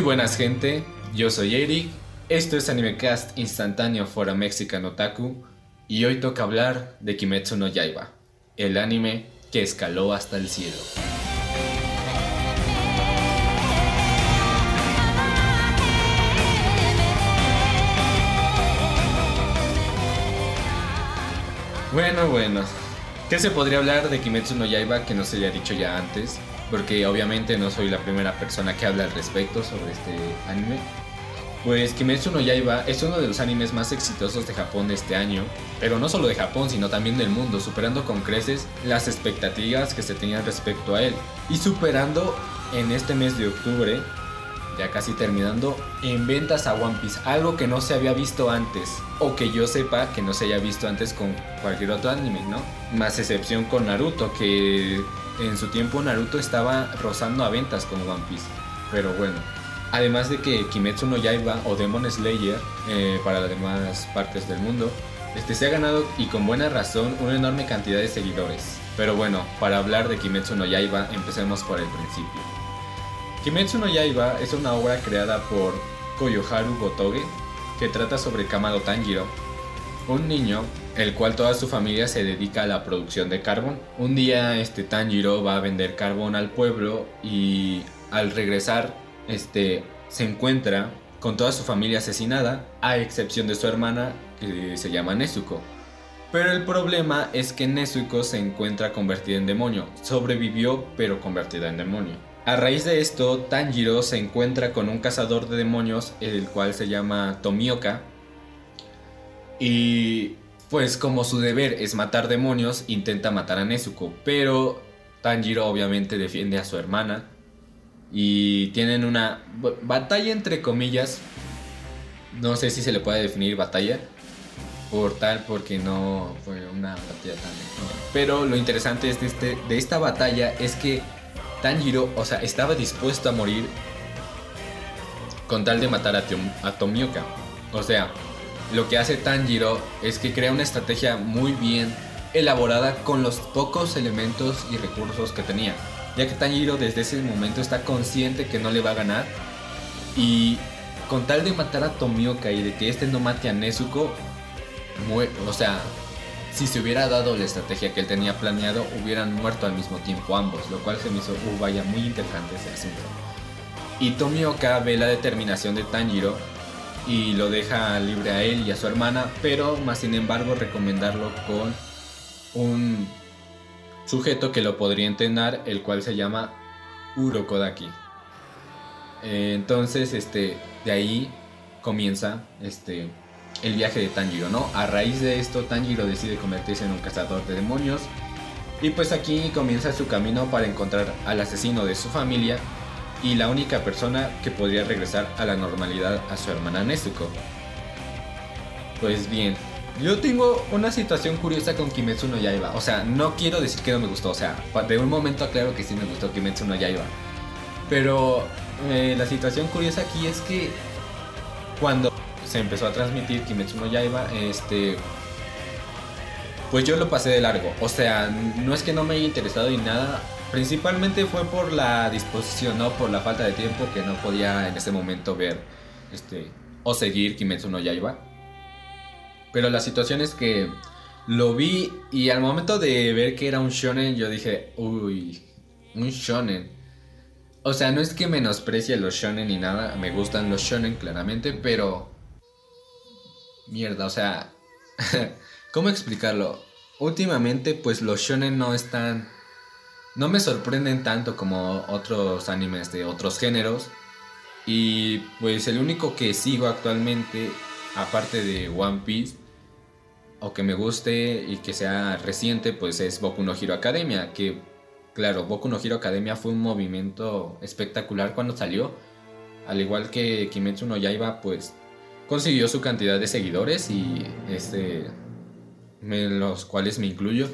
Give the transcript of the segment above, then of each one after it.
Muy buenas gente, yo soy Eric, esto es Animecast instantáneo for a Mexican Otaku y hoy toca hablar de Kimetsu no Yaiba, el anime que escaló hasta el cielo. Bueno, bueno. ¿Qué se podría hablar de Kimetsu no Yaiba que no se haya dicho ya antes? Porque obviamente no soy la primera persona que habla al respecto sobre este anime. Pues Kimetsu no Yaiba es uno de los animes más exitosos de Japón de este año, pero no solo de Japón, sino también del mundo, superando con creces las expectativas que se tenían respecto a él y superando en este mes de octubre ya casi terminando, en ventas a One Piece, algo que no se había visto antes, o que yo sepa que no se haya visto antes con cualquier otro anime, ¿no? Más excepción con Naruto, que en su tiempo Naruto estaba rozando a ventas con One Piece, pero bueno. Además de que Kimetsu no Yaiba o Demon Slayer, eh, para las demás partes del mundo, este se ha ganado y con buena razón una enorme cantidad de seguidores. Pero bueno, para hablar de Kimetsu no Yaiba, empecemos por el principio. Kimetsu no Yaiba es una obra creada por Koyoharu Gotoge que trata sobre Kamado Tanjiro, un niño el cual toda su familia se dedica a la producción de carbón. Un día este Tanjiro va a vender carbón al pueblo y al regresar este se encuentra con toda su familia asesinada, a excepción de su hermana que se llama Nezuko. Pero el problema es que Nezuko se encuentra convertida en demonio. Sobrevivió pero convertida en demonio. A raíz de esto, Tanjiro se encuentra con un cazador de demonios, el cual se llama Tomioka. Y pues como su deber es matar demonios, intenta matar a Nezuko. Pero Tanjiro obviamente defiende a su hermana. Y tienen una batalla entre comillas. No sé si se le puede definir batalla. Por tal, porque no fue una batalla tan... Pero lo interesante de, este, de esta batalla es que Tanjiro, o sea, estaba dispuesto a morir con tal de matar a, Tomioka. O sea, lo que hace Tanjiro es que crea una estrategia muy bien elaborada con los pocos elementos y recursos que tenía. Ya que Tanjiro desde ese momento está consciente que no le va a ganar. Y con tal de matar a Tomioka y de que este no mate a Nezuko, o sea, si se hubiera dado la estrategia que él tenía planeado, hubieran muerto al mismo tiempo ambos, lo cual se me hizo, uh, vaya, muy interesante ese asunto. Y Tomioka ve la determinación de Tanjiro y lo deja libre a él y a su hermana, pero más sin embargo recomendarlo con un sujeto que lo podría entrenar, el cual se llama Urokodaki. Eh, entonces, este, de ahí comienza este, el viaje de Tanjiro. A raíz de esto, Tanjiro decide convertirse en un cazador de demonios. Y pues aquí comienza su camino para encontrar al asesino de su familia y la única persona que podría regresar a la normalidad a su hermana Nezuko. Pues bien, yo tengo una situación curiosa con Kimetsu no Yaiba. O sea, no quiero decir que no me gustó. O sea, de un momento aclaro que sí me gustó Kimetsu no Yaiba. Pero eh, la situación curiosa aquí es que cuando se empezó a transmitir Kimetsu no Yaiba, este pues yo lo pasé de largo. O sea, no es que no me haya interesado ni nada, principalmente fue por la disposición, no por la falta de tiempo que no podía en ese momento ver este o seguir Kimetsu no Yaiba. Pero la situación es que lo vi y al momento de ver que era un shonen yo dije, "Uy, un shonen." O sea, no es que menosprecie los shonen ni nada, me gustan los shonen claramente, pero mierda, o sea, ¿cómo explicarlo? Últimamente, pues los shonen no están, no me sorprenden tanto como otros animes de otros géneros. Y pues el único que sigo actualmente, aparte de One Piece, o que me guste y que sea reciente, pues es Boku no Hero Academia, que claro, Boku no Hero Academia fue un movimiento espectacular cuando salió, al igual que Kimetsu no Yaiba, pues consiguió su cantidad de seguidores y este en los cuales me incluyo.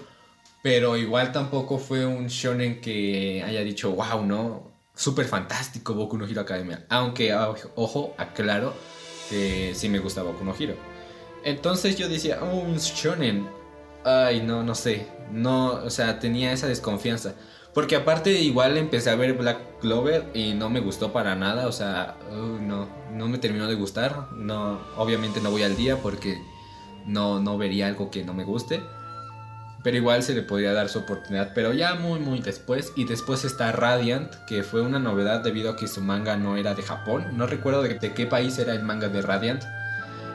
Pero igual tampoco fue un shonen que haya dicho, wow, no, súper fantástico Boku no Hero Academia. Aunque, ojo, aclaro que sí me gusta Boku no Hero. Entonces yo decía, oh, un shonen. Ay, no, no sé. No, o sea, tenía esa desconfianza. Porque aparte igual empecé a ver Black Clover y no me gustó para nada, o sea, no, no me terminó de gustar. No, obviamente no voy al día porque no, no vería algo que no me guste. Pero igual se le podría dar su oportunidad, pero ya muy muy después. Y después está Radiant, que fue una novedad debido a que su manga no era de Japón. No recuerdo de, de qué país era el manga de Radiant.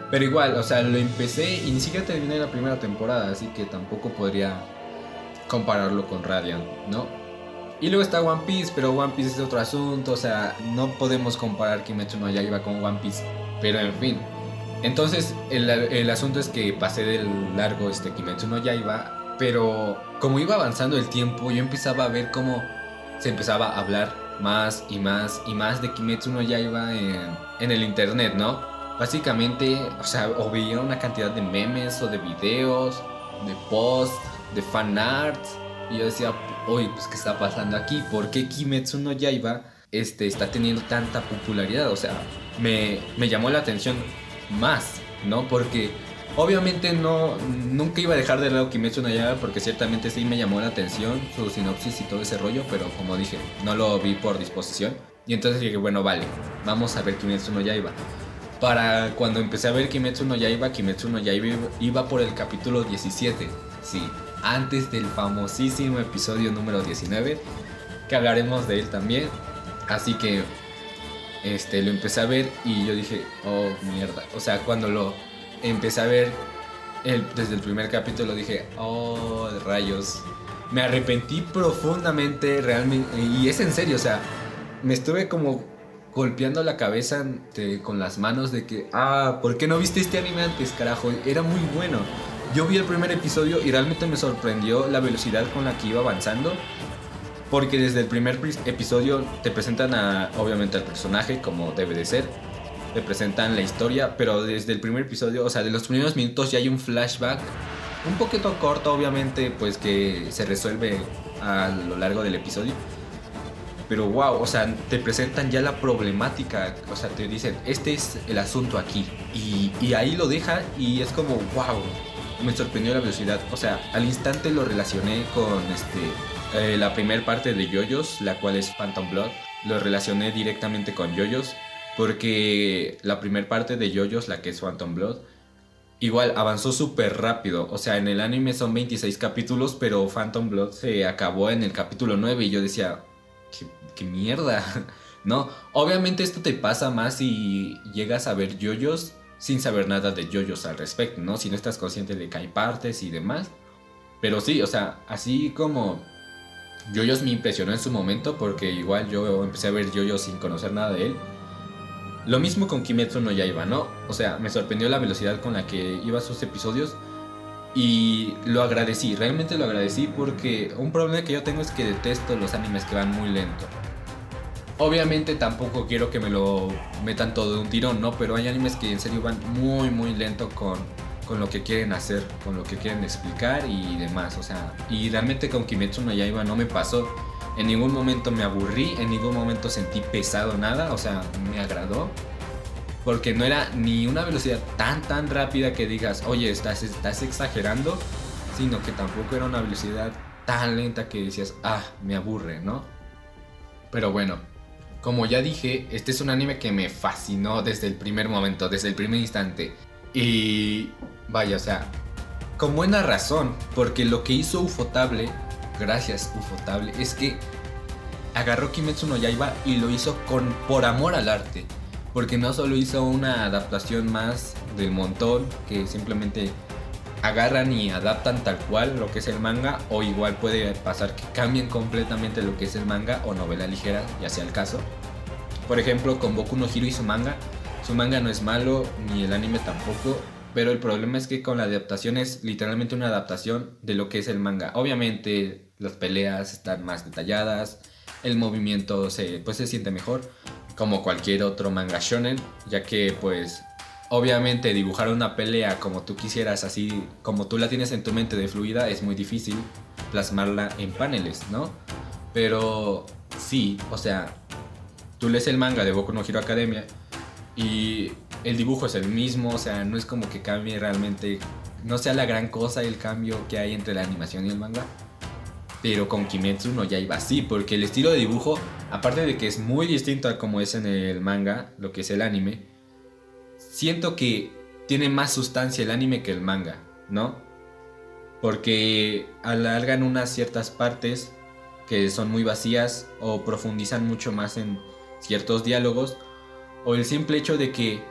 Pero igual, o sea, lo empecé y ni siquiera terminé la primera temporada, así que tampoco podría compararlo con Radiant, ¿no? Y luego está One Piece, pero One Piece es otro asunto, o sea, no podemos comparar Kimetsu no Yaiba con One Piece, pero en fin. Entonces, el, el asunto es que pasé del largo este Kimetsu no Yaiba, pero como iba avanzando el tiempo, yo empezaba a ver cómo se empezaba a hablar más y más y más de Kimetsu no Yaiba en, en el internet, ¿no? Básicamente, o sea, o veía una cantidad de memes o de videos, de posts, de fan art. Y yo decía, oye, pues ¿qué está pasando aquí? ¿Por qué Kimetsu no Yaiba este, está teniendo tanta popularidad? O sea, me, me llamó la atención más, ¿no? Porque obviamente no, nunca iba a dejar de lado Kimetsu no Yaiba porque ciertamente sí me llamó la atención su sinopsis y todo ese rollo, pero como dije, no lo vi por disposición. Y entonces dije, bueno, vale, vamos a ver Kimetsu no Yaiba para cuando empecé a ver Kimetsu no Yaiba, Kimetsu no Yaiba iba por el capítulo 17, sí, antes del famosísimo episodio número 19, que hablaremos de él también. Así que este lo empecé a ver y yo dije, "Oh, mierda." O sea, cuando lo empecé a ver el, desde el primer capítulo dije, "Oh, rayos." Me arrepentí profundamente realmente y es en serio, o sea, me estuve como golpeando la cabeza con las manos de que, ah, ¿por qué no viste este anime antes, carajo? Era muy bueno. Yo vi el primer episodio y realmente me sorprendió la velocidad con la que iba avanzando. Porque desde el primer episodio te presentan a, obviamente al personaje como debe de ser. Te presentan la historia, pero desde el primer episodio, o sea, de los primeros minutos ya hay un flashback. Un poquito corto, obviamente, pues que se resuelve a lo largo del episodio. Pero wow, o sea, te presentan ya la problemática, o sea, te dicen, este es el asunto aquí, y, ahí lo deja y es como, wow, me sorprendió la velocidad, o sea, al instante lo relacioné con este, eh, la primera parte de Yoyos, la cual es Phantom Blood, lo relacioné directamente con Yoyos, porque la primera parte de Yoyos, la que es Phantom Blood, igual avanzó súper rápido. O sea, en el anime son 26 capítulos, pero Phantom Blood se acabó en el capítulo 9 y yo decía, qué, mierda, ¿no? Obviamente esto te pasa más si llegas a ver yoyos sin saber nada de yoyos al respecto, ¿no? Si no estás consciente de que hay partes y demás. Pero sí, o sea, así como yoyos me impresionó en su momento porque igual yo empecé a ver yoyos sin conocer nada de él. Lo mismo con Kimetsu no Yaiba, ¿no? O sea, me sorprendió la velocidad con la que iba sus episodios y lo agradecí, realmente lo agradecí porque un problema que yo tengo es que detesto los animes que van muy lento. Obviamente tampoco quiero que me lo metan todo de un tirón, ¿no? Pero hay animes que en serio van muy muy lento con, con lo que quieren hacer, con lo que quieren explicar y demás. O sea, y realmente con Kimetsu no Yaiba no me pasó. En ningún momento me aburrí, en ningún momento sentí pesado nada, o sea, me agradó porque no era ni una velocidad tan tan rápida que digas, oye, estás, estás exagerando, sino que tampoco era una velocidad tan lenta que decías, ah, me aburre, ¿no? Pero bueno, como ya dije, este es un anime que me fascinó desde el primer momento, desde el primer instante. Y vaya, o sea, con buena razón, porque lo que hizo Ufotable, gracias Ufotable, es que agarró Kimetsu no Yaiba y lo hizo con por amor al arte. Porque no solo hizo una adaptación más del montón que simplemente agarran y adaptan tal cual lo que es el manga o igual puede pasar que cambien completamente lo que es el manga o novela ligera, ya sea el caso. Por ejemplo, con Boku no Hiro y su manga, su manga no es malo ni el anime tampoco, pero el problema es que con la adaptación es literalmente una adaptación de lo que es el manga. Obviamente las peleas están más detalladas, el movimiento se, pues, se siente mejor, como cualquier otro manga shonen, ya que pues obviamente dibujar una pelea como tú quisieras, así como tú la tienes en tu mente de fluida, es muy difícil plasmarla en paneles, ¿no? Pero sí, o sea, tú lees el manga de Boku no Hero Academia y el dibujo es el mismo, o sea, no es como que cambie realmente, no sea la gran cosa el cambio que hay entre la animación y el manga. Pero con Kimetsu no ya iba así, porque el estilo de dibujo, aparte de que es muy distinto a como es en el manga, lo que es el anime, siento que tiene más sustancia el anime que el manga, ¿no? Porque alargan unas ciertas partes que son muy vacías o profundizan mucho más en ciertos diálogos o el simple hecho de que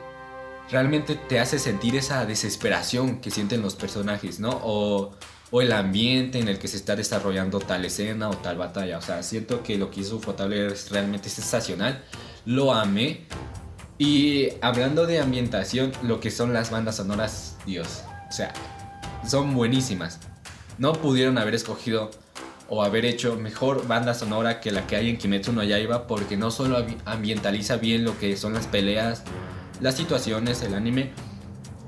realmente te hace sentir esa desesperación que sienten los personajes, ¿no? O, el ambiente en el que se está desarrollando tal escena o tal batalla. O sea, siento que lo que hizo Ufotable es realmente sensacional. Lo amé. Y hablando de ambientación, lo que son las bandas sonoras, Dios. O sea, son buenísimas. No pudieron haber escogido o haber hecho mejor banda sonora que la que hay en Kimetsu no Yaiba porque no solo ambientaliza bien lo que son las peleas, las situaciones, el anime,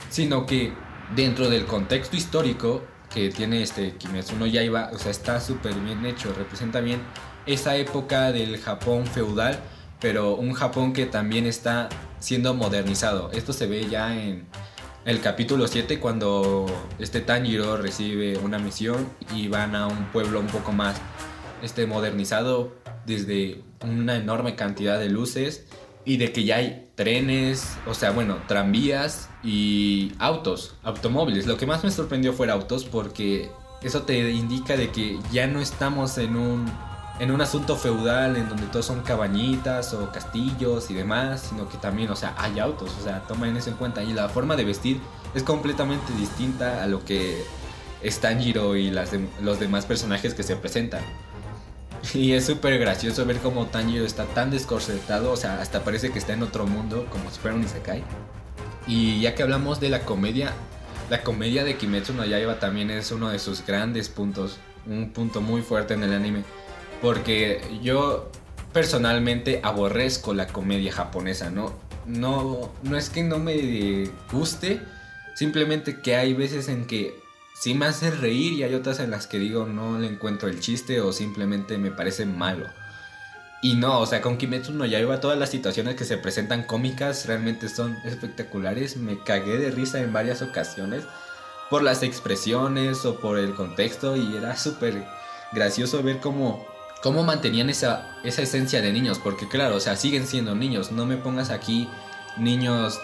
sino que dentro del contexto histórico que tiene este Kimetsu no Yaiba, o sea, está súper bien hecho, representa bien esa época del Japón feudal, pero un Japón que también está siendo modernizado. Esto se ve ya en el capítulo 7 cuando este Tanjiro recibe una misión y van a un pueblo un poco más este modernizado desde una enorme cantidad de luces y de que ya hay trenes, o sea, bueno, tranvías y autos, automóviles. Lo que más me sorprendió fue autos porque eso te indica de que ya no estamos en un en un asunto feudal en donde todos son cabañitas o castillos y demás, sino que también, o sea, hay autos, o sea, tomen eso en cuenta y la forma de vestir es completamente distinta a lo que es Tanjiro y las los demás personajes que se presentan. Y es súper gracioso ver cómo Tanjiro está tan desconcertado, o sea, hasta parece que está en otro mundo, como si fuera un Isekai. Y ya que hablamos de la comedia, la comedia de Kimetsu no Yaiba también es uno de sus grandes puntos, un punto muy fuerte en el anime, porque yo personalmente aborrezco la comedia japonesa, ¿no? No, no es que no me guste, simplemente que hay veces en que sí me hace reír y hay otras en las que digo no le encuentro el chiste o simplemente me parece malo. Y no, o sea, con Kimetsu no Yaiba todas las situaciones que se presentan cómicas realmente son espectaculares. Me cagué de risa en varias ocasiones por las expresiones o por el contexto y era súper gracioso ver cómo, cómo mantenían esa, esa esencia de niños. Porque claro, o sea, siguen siendo niños. No me pongas aquí niños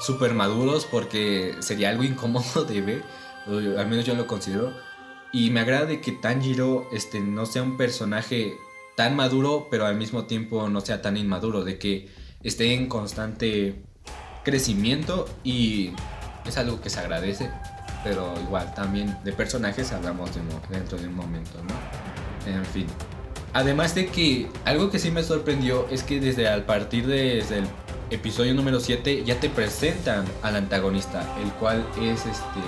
súper maduros porque sería algo incómodo de ver al menos yo lo considero. Y me agrada de que Tanjiro este, no sea un personaje tan maduro, pero al mismo tiempo no sea tan inmaduro, de que esté en constante crecimiento y es algo que se agradece, pero igual también de personajes hablamos dentro de un momento, ¿no? En fin. Además de que algo que sí me sorprendió es que desde al partir de, desde el episodio número 7 ya te presentan al antagonista, el cual es este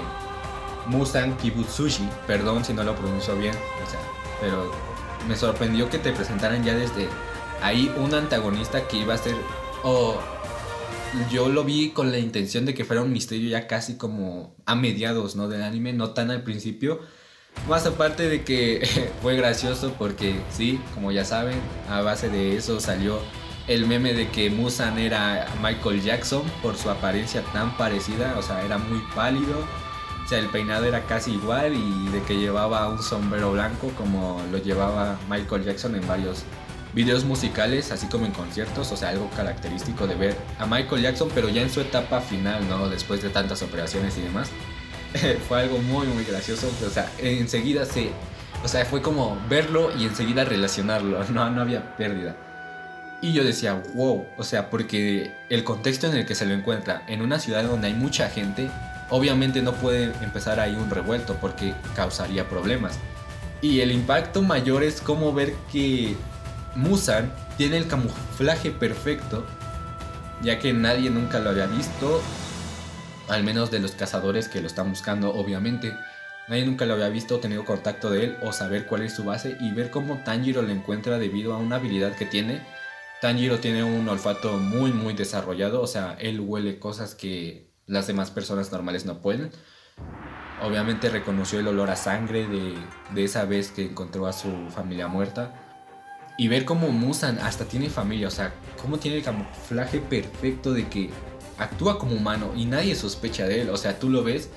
Musan Kibutsushi, perdón si no lo pronuncio bien, o sea, pero me sorprendió que te presentaran ya desde ahí un antagonista que iba a ser yo lo vi con la intención de que fuera un misterio ya casi como a mediados, ¿no? del anime, no tan al principio. Más aparte de que fue gracioso porque sí, como ya saben, a base de eso salió el meme de que Musan era Michael Jackson por su apariencia tan parecida, o sea, era muy pálido sea, el peinado era casi igual y de que llevaba un sombrero blanco como lo llevaba Michael Jackson en varios videos musicales, así como en conciertos, o sea, algo característico de ver a Michael Jackson, pero ya en su etapa final, ¿no? Después de tantas operaciones y demás. fue algo muy, muy gracioso, o sea, enseguida se... O sea, fue como verlo y enseguida relacionarlo, no, no había pérdida. Y yo decía, wow, o sea, porque el contexto en el que se lo encuentra, en una ciudad donde hay mucha gente, obviamente no puede empezar ahí un revuelto porque causaría problemas. Y el impacto mayor es como ver que Musan tiene el camuflaje perfecto, ya que nadie nunca lo había visto, al menos de los cazadores que lo están buscando, obviamente. Nadie nunca lo había visto, tenido contacto de él o saber cuál es su base y ver cómo Tanjiro lo encuentra debido a una habilidad que tiene. Tanjiro tiene un olfato muy muy desarrollado, o sea, él huele cosas que las demás personas normales no pueden. Obviamente reconoció el olor a sangre de, esa vez que encontró a su familia muerta. Y ver cómo Musan hasta tiene familia, o sea, cómo tiene el camuflaje perfecto de que actúa como humano y nadie sospecha de él. O sea, tú lo ves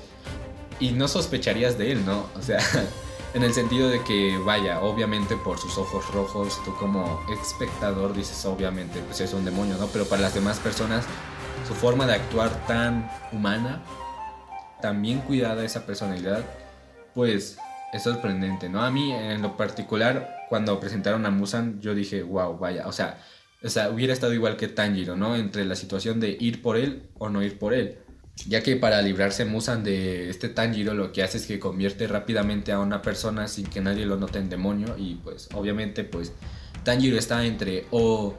y no sospecharías de él, ¿no? O sea, En el sentido de que, vaya, obviamente por sus ojos rojos, tú como espectador dices, obviamente, pues es un demonio, ¿no? Pero para las demás personas, su forma de actuar tan humana, tan bien cuidada esa personalidad, pues es sorprendente, ¿no? A mí, en lo particular, cuando presentaron a Musan, yo dije, wow, vaya, o sea, o sea, hubiera estado igual que Tanjiro, ¿no? Entre la situación de ir por él o no ir por él. Ya que para librarse Musan de este Tanjiro lo que hace es que convierte rápidamente a una persona sin que nadie lo note en demonio y pues obviamente pues Tanjiro está entre o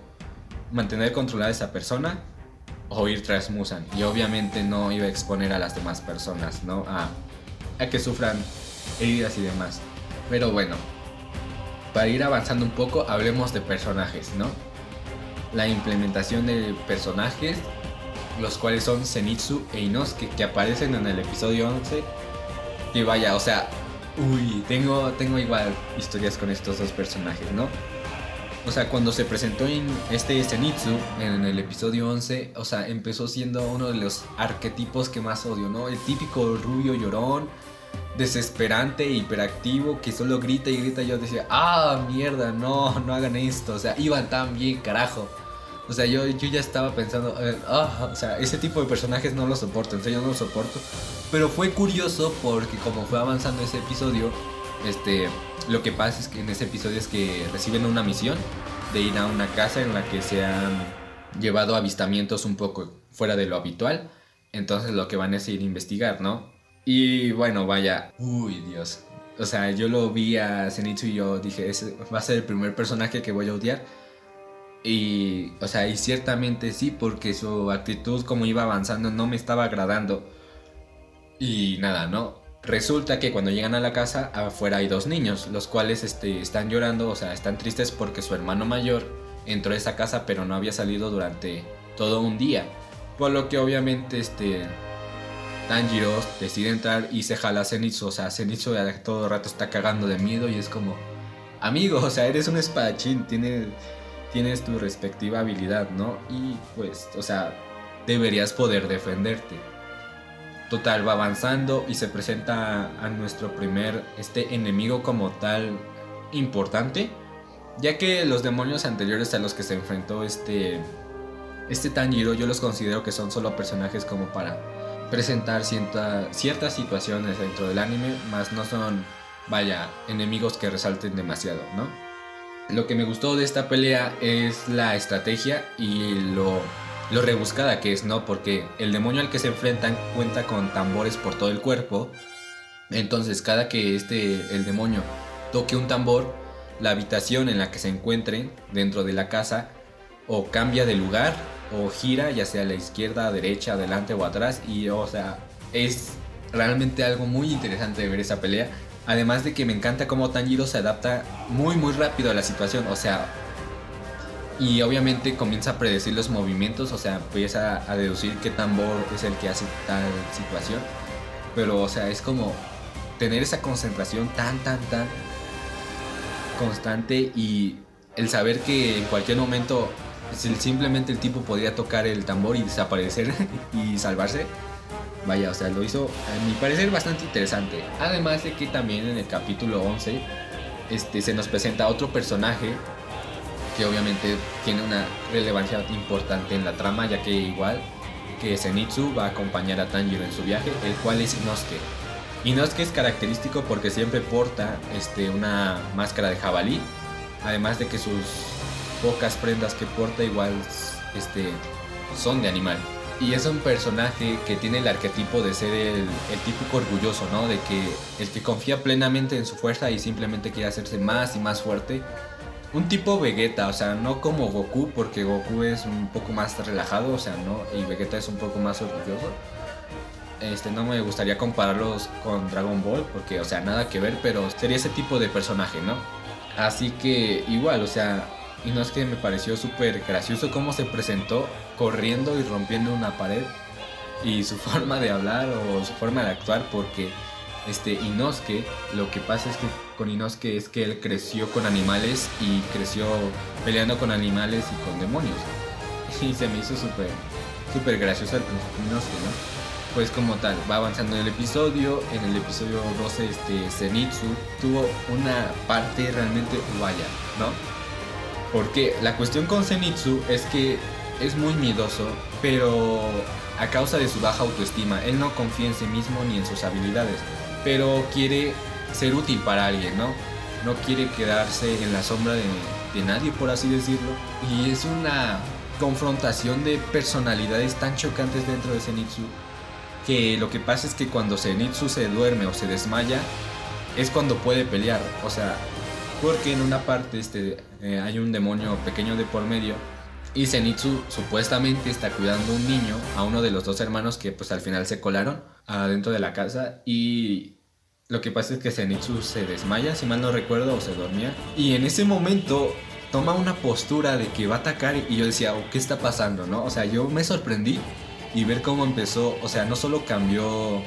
mantener controlada a esa persona o ir tras Musan y obviamente no iba a exponer a las demás personas, ¿no? A, que sufran heridas y demás. Pero bueno, para ir avanzando un poco, hablemos de personajes, ¿no? La implementación de personajes, los cuales son Zenitsu e Inosuke, que aparecen en el episodio 11. Y vaya, o sea, uy, tengo, tengo igual historias con estos dos personajes, ¿no? O sea, cuando se presentó en este Zenitsu, en el episodio 11, o sea, empezó siendo uno de los arquetipos que más odio, ¿no? El típico rubio llorón, desesperante, hiperactivo, que solo grita y grita. Yo decía, ah, mierda, no, no hagan esto. O sea, iban tan bien, carajo. O sea, yo, yo ya estaba pensando, eh, ah, o sea, ese tipo de personajes no lo soporto, en serio no lo soporto. Pero fue curioso porque como fue avanzando ese episodio, este, lo que pasa es que en ese episodio es que reciben una misión de ir a una casa en la que se han llevado avistamientos un poco fuera de lo habitual. Entonces lo que van es ir a investigar, ¿no? Y bueno, vaya, uy Dios. O sea, yo lo vi a Zenitsu y yo dije, ese va a ser el primer personaje que voy a odiar. Y, o sea, y ciertamente sí, porque su actitud como iba avanzando no me estaba agradando. Y nada, ¿no? Resulta que cuando llegan a la casa, afuera hay dos niños, los cuales este, están llorando, o sea, están tristes porque su hermano mayor entró a esa casa pero no había salido durante todo un día. Por lo que obviamente este, Tanjiro decide entrar y se jala a Zenitsu. O sea, Zenitsu todo el rato está cagando de miedo y es como, amigo, o sea, eres un espadachín, tienes, tienes tu respectiva habilidad, ¿no? Y pues, o sea, deberías poder defenderte. Total, va avanzando y se presenta a nuestro primer este enemigo como tal importante. Ya que los demonios anteriores a los que se enfrentó este, este Tanjiro yo los considero que son solo personajes como para presentar ciertas situaciones dentro del anime, más no son, vaya, enemigos que resalten demasiado, ¿no? Lo que me gustó de esta pelea es la estrategia y lo, lo rebuscada que es, ¿no? Porque el demonio al que se enfrentan cuenta con tambores por todo el cuerpo. Entonces, cada que este, el demonio toque un tambor, la habitación en la que se encuentren dentro de la casa o cambia de lugar o gira, ya sea a la izquierda, derecha, adelante o atrás. Y, o sea, es realmente algo muy interesante de ver esa pelea. Además de que me encanta cómo Tanjiro se adapta muy, muy rápido a la situación. O sea, y obviamente comienza a predecir los movimientos. O sea, empieza a deducir qué tambor es el que hace tal situación. Pero, o sea, es como tener esa concentración tan, tan, tan constante y el saber que en cualquier momento simplemente el tipo podía tocar el tambor y desaparecer y salvarse. Vaya, o sea, lo hizo a mi parecer bastante interesante. Además de que también en el capítulo 11 este, se nos presenta otro personaje que obviamente tiene una relevancia importante en la trama, ya que igual que Zenitsu va a acompañar a Tanjiro en su viaje, el cual es Inosuke. Inosuke es característico porque siempre porta este, una máscara de jabalí, además de que sus pocas prendas que porta igual este, son de animal. Y es un personaje que tiene el arquetipo de ser el, típico orgulloso, ¿no? De que el que confía plenamente en su fuerza y simplemente quiere hacerse más y más fuerte. Un tipo Vegeta, o sea, no como Goku, porque Goku es un poco más relajado, o sea, ¿no? Y Vegeta es un poco más orgulloso. Este, no me gustaría compararlos con Dragon Ball, porque, o sea, nada que ver, pero sería ese tipo de personaje, ¿no? Así que igual, o sea, y no es que me pareció súper gracioso cómo se presentó corriendo y rompiendo una pared y su forma de hablar o su forma de actuar porque este Inosuke lo que pasa es que con Inosuke es que él creció con animales y creció peleando con animales y con demonios y se me hizo súper súper gracioso al principio Inosuke ¿no? pues como tal, va avanzando el episodio. En el episodio 12, este, Zenitsu tuvo una parte realmente vaya, ¿no? Porque la cuestión con Zenitsu es que es muy miedoso, pero a causa de su baja autoestima, él no confía en sí mismo ni en sus habilidades, pero quiere ser útil para alguien, ¿no? No quiere quedarse en la sombra de, de nadie, por así decirlo. Y es una confrontación de personalidades tan chocantes dentro de Zenitsu que lo que pasa es que cuando Zenitsu se duerme o se desmaya es cuando puede pelear, o sea, porque en una parte este, eh, hay un demonio pequeño de por medio y Zenitsu supuestamente está cuidando a un niño, a uno de los dos hermanos que pues al final se colaron adentro de la casa y lo que pasa es que Zenitsu se desmaya, si mal no recuerdo, o se dormía y en ese momento toma una postura de que va a atacar y yo decía, oh, ¿qué está pasando? ¿no? O sea, yo me sorprendí y ver cómo empezó, o sea, no solo cambió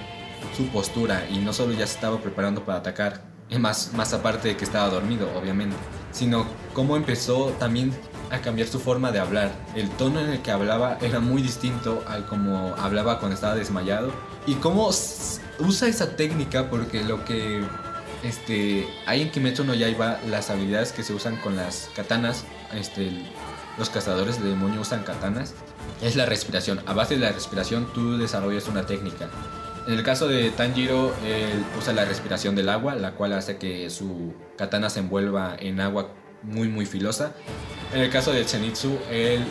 su postura y no solo ya se estaba preparando para atacar, más, más aparte de que estaba dormido, obviamente, sino cómo empezó también a cambiar su forma de hablar. El tono en el que hablaba era muy distinto al como hablaba cuando estaba desmayado y cómo usa esa técnica porque lo que este, hay en Kimetsu no Yaiba las habilidades que se usan con las katanas, este, los cazadores de demonio usan katanas, es la respiración. A base de la respiración tú desarrollas una técnica. En el caso de Tanjiro, él usa la respiración del agua, la cual hace que su katana se envuelva en agua muy muy filosa. En el caso de Zenitsu, él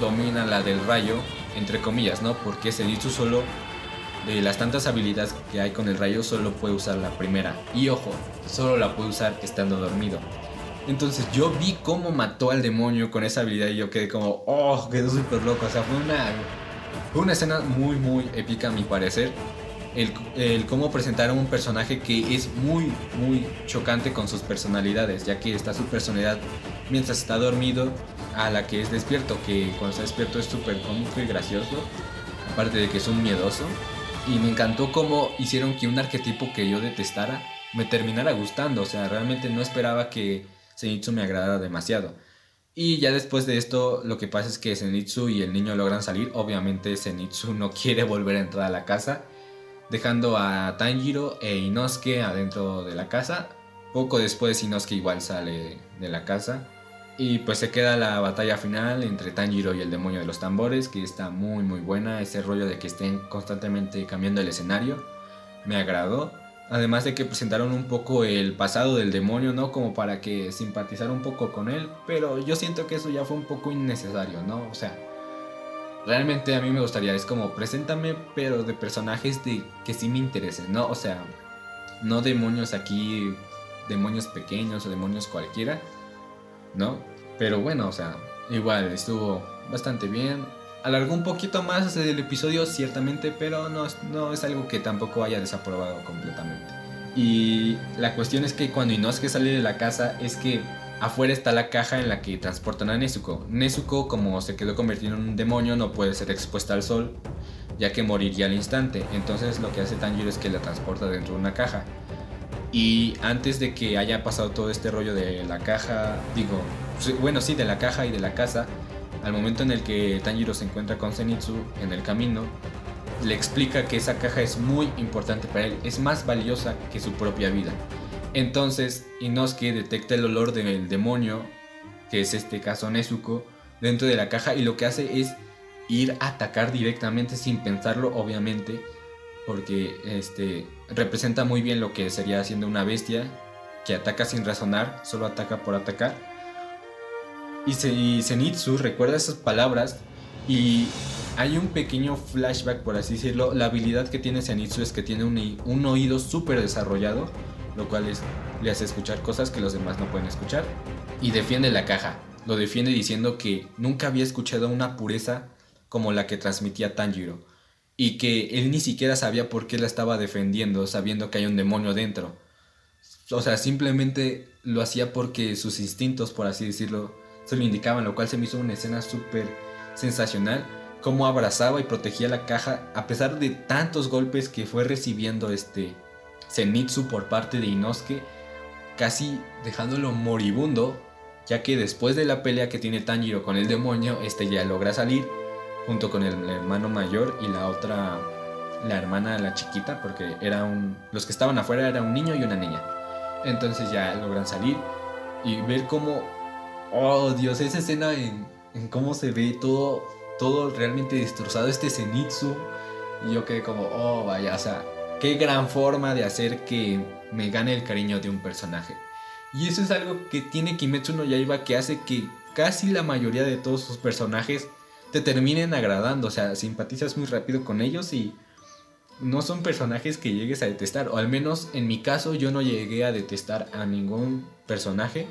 domina la del rayo, entre comillas, ¿no? Porque Zenitsu solo de las tantas habilidades que hay con el rayo solo puede usar la primera. Y ojo, solo la puede usar estando dormido. Entonces yo vi cómo mató al demonio con esa habilidad y yo quedé como, oh, quedó súper loco. O sea, fue una, fue una escena muy, muy épica a mi parecer. El, el, cómo presentaron un personaje que es muy, muy chocante con sus personalidades, ya que está su personalidad mientras está dormido a la que es despierto, que cuando está despierto es súper cómico y gracioso, aparte de que es un miedoso. Y me encantó cómo hicieron que un arquetipo que yo detestara me terminara gustando. O sea, realmente no esperaba que Zenitsu me agradara demasiado. Y ya después de esto, lo que pasa es que Zenitsu y el niño logran salir. Obviamente, Zenitsu no quiere volver a entrar a la casa, dejando a Tanjiro e Inosuke adentro de la casa. Poco después, Inosuke igual sale de la casa. Y pues se queda la batalla final entre Tanjiro y el demonio de los tambores, que está muy muy buena. Ese rollo de que estén constantemente cambiando el escenario me agradó. Además de que presentaron un poco el pasado del demonio, ¿no? Como para que simpatizara un poco con él. Pero yo siento que eso ya fue un poco innecesario, ¿no? O sea, realmente a mí me gustaría, es como, preséntame, pero de personajes de que sí me interesen, ¿no? O sea, no demonios aquí, demonios pequeños o demonios cualquiera ¿no? Pero bueno, o sea, igual estuvo bastante bien. Alargó un poquito más el episodio, ciertamente, pero no, no es algo que tampoco haya desaprobado completamente. Y la cuestión es que cuando Inosuke sale de la casa, es que afuera está la caja en la que transportan a Nezuko. Nezuko, como se quedó convertido en un demonio, no puede ser expuesta al sol, ya que moriría al instante. Entonces lo que hace Tanjiro es que la transporta dentro de una caja. Y antes de que haya pasado todo este rollo de la caja, digo, bueno, sí, de la caja y de la casa, al momento en el que Tanjiro se encuentra con Zenitsu en el camino, le explica que esa caja es muy importante para él, es más valiosa que su propia vida. Entonces, Inosuke detecta el olor del demonio, que es este caso Nezuko, dentro de la caja y lo que hace es ir a atacar directamente sin pensarlo, obviamente, porque este representa muy bien lo que sería siendo una bestia que ataca sin razonar, solo ataca por atacar. Y, Zenitsu recuerda esas palabras y hay un pequeño flashback, por así decirlo. La habilidad que tiene Zenitsu es que tiene un, un oído súper desarrollado, lo cual es, le hace escuchar cosas que los demás no pueden escuchar. Y defiende la caja. Lo defiende diciendo que nunca había escuchado una pureza como la que transmitía Tanjiro y que él ni siquiera sabía por qué la estaba defendiendo, sabiendo que hay un demonio dentro. O sea, simplemente lo hacía porque sus instintos, por así decirlo, se lo indicaban, lo cual se me hizo una escena súper sensacional. Cómo abrazaba y protegía la caja a pesar de tantos golpes que fue recibiendo este Zenitsu por parte de Inosuke, casi dejándolo moribundo, ya que después de la pelea que tiene Tanjiro con el demonio, este ya logra salir junto con el hermano mayor y la otra la hermana, la chiquita, porque era un, los que estaban afuera era un niño y una niña. Entonces ya logran salir y ver cómo, oh Dios, esa escena en, cómo se ve todo, todo realmente destrozado, este Zenitsu. Y yo quedé como, oh vaya, o sea, qué gran forma de hacer que me gane el cariño de un personaje. Y eso es algo que tiene Kimetsu no Yaiba que hace que casi la mayoría de todos sus personajes te terminen agradando, o sea, simpatizas muy rápido con ellos y no son personajes que llegues a detestar, o al menos en mi caso yo no llegué a detestar a ningún personaje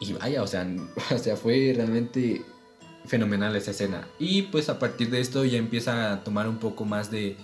y vaya, o sea, o sea, fue realmente fenomenal esa escena. Y pues a partir de esto ya empieza a tomar un poco más de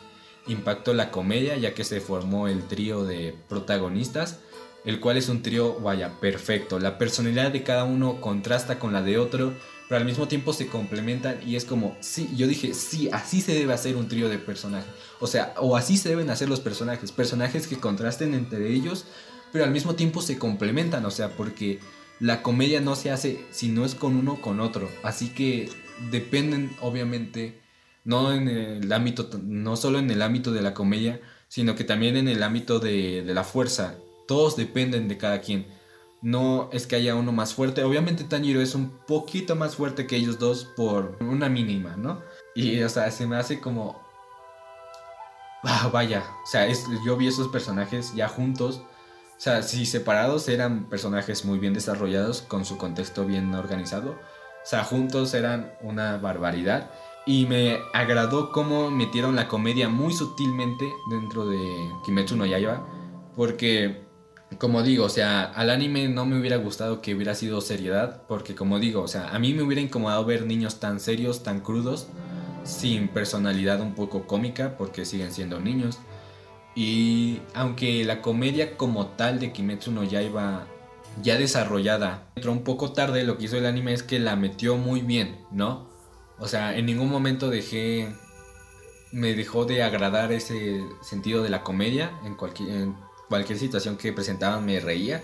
impacto la comedia, ya que se formó el trío de protagonistas el cual es un trío, vaya, perfecto. La personalidad de cada uno contrasta con la de otro, pero al mismo tiempo se complementan y es como, sí, yo dije, sí, así se debe hacer un trío de personajes. O sea, o así se deben hacer los personajes, personajes que contrasten entre ellos, pero al mismo tiempo se complementan, o sea, porque la comedia no se hace si no es con uno con otro. Así que dependen, obviamente, no en el ámbito, no solo en el ámbito de la comedia, sino que también en el ámbito de, de la fuerza todos dependen de cada quien. No es que haya uno más fuerte. Obviamente Tanjiro es un poquito más fuerte que ellos dos por una mínima, ¿no? Y, o sea, se me hace como... Ah, vaya, o sea, yo vi esos personajes ya juntos. O sea, si separados eran personajes muy bien desarrollados, con su contexto bien organizado. O sea, juntos eran una barbaridad. Y me agradó cómo metieron la comedia muy sutilmente dentro de Kimetsu no Yaiba. Porque como digo, o sea, al anime no me hubiera gustado que hubiera sido seriedad, porque como digo, o sea, a mí me hubiera incomodado ver niños tan serios, tan crudos, sin personalidad un poco cómica, porque siguen siendo niños. Y aunque la comedia como tal de Kimetsu no Yaiba ya desarrollada entró un poco tarde, lo que hizo el anime es que la metió muy bien, ¿no? O sea, en ningún momento dejé me dejó de agradar ese sentido de la comedia en cualquier cualquier situación que presentaban me reía.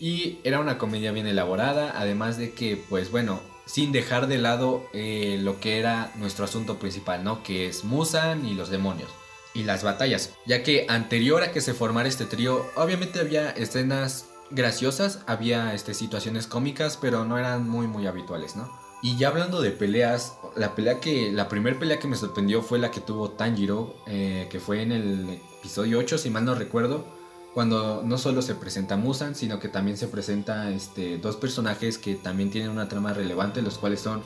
Y era una comedia bien elaborada, además de que, pues bueno, sin dejar de lado eh, lo que era nuestro asunto principal, ¿no? Que es Musan y los demonios. Y las batallas. Ya que anterior a que se formara este trío, obviamente había escenas graciosas, había este, situaciones cómicas, pero no eran muy, muy habituales, ¿no? Y ya hablando de peleas, la pelea que. La primera pelea que me sorprendió fue la que tuvo Tanjiro, eh, que fue en el episodio 8, si mal no recuerdo cuando no solo se presenta Musan, sino que también se presenta este, dos personajes que también tienen una trama relevante, los cuales son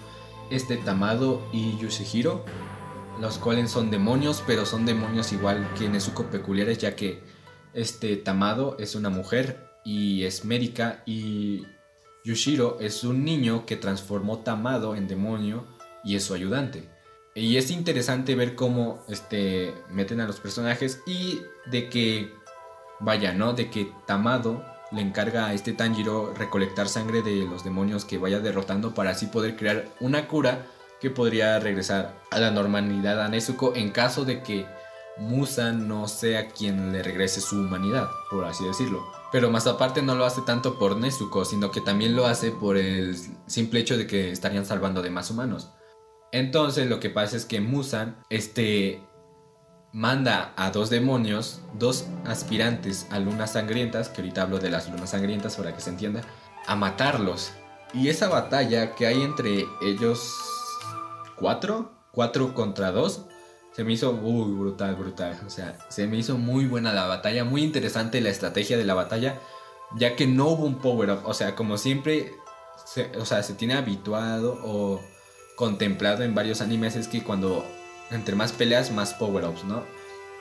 este Tamado y Yushihiro, los cuales son demonios, pero son demonios igual que Nezuko peculiares, ya que este Tamado es una mujer y es médica y Yushiro es un niño que transformó Tamado en demonio y es su ayudante. Y es interesante ver cómo este, meten a los personajes y de que vaya, ¿no? De que Tamado le encarga a este Tanjiro recolectar sangre de los demonios que vaya derrotando para así poder crear una cura que podría regresar a la normalidad a Nezuko en caso de que Musa no sea quien le regrese su humanidad, por así decirlo. Pero más aparte no lo hace tanto por Nezuko, sino que también lo hace por el simple hecho de que estarían salvando de más humanos. Entonces lo que pasa es que Musan este, manda a dos demonios, dos aspirantes a lunas sangrientas, que ahorita hablo de las lunas sangrientas para que se entienda, a matarlos. Y esa batalla que hay entre ellos cuatro, cuatro contra dos, se me hizo muy brutal, brutal. O sea, se me hizo muy buena la batalla, muy interesante la estrategia de la batalla, ya que no hubo un power up. O sea, como siempre, o sea, se tiene habituado o contemplado en varios animes es que cuando entre más peleas, más power-ups, ¿no?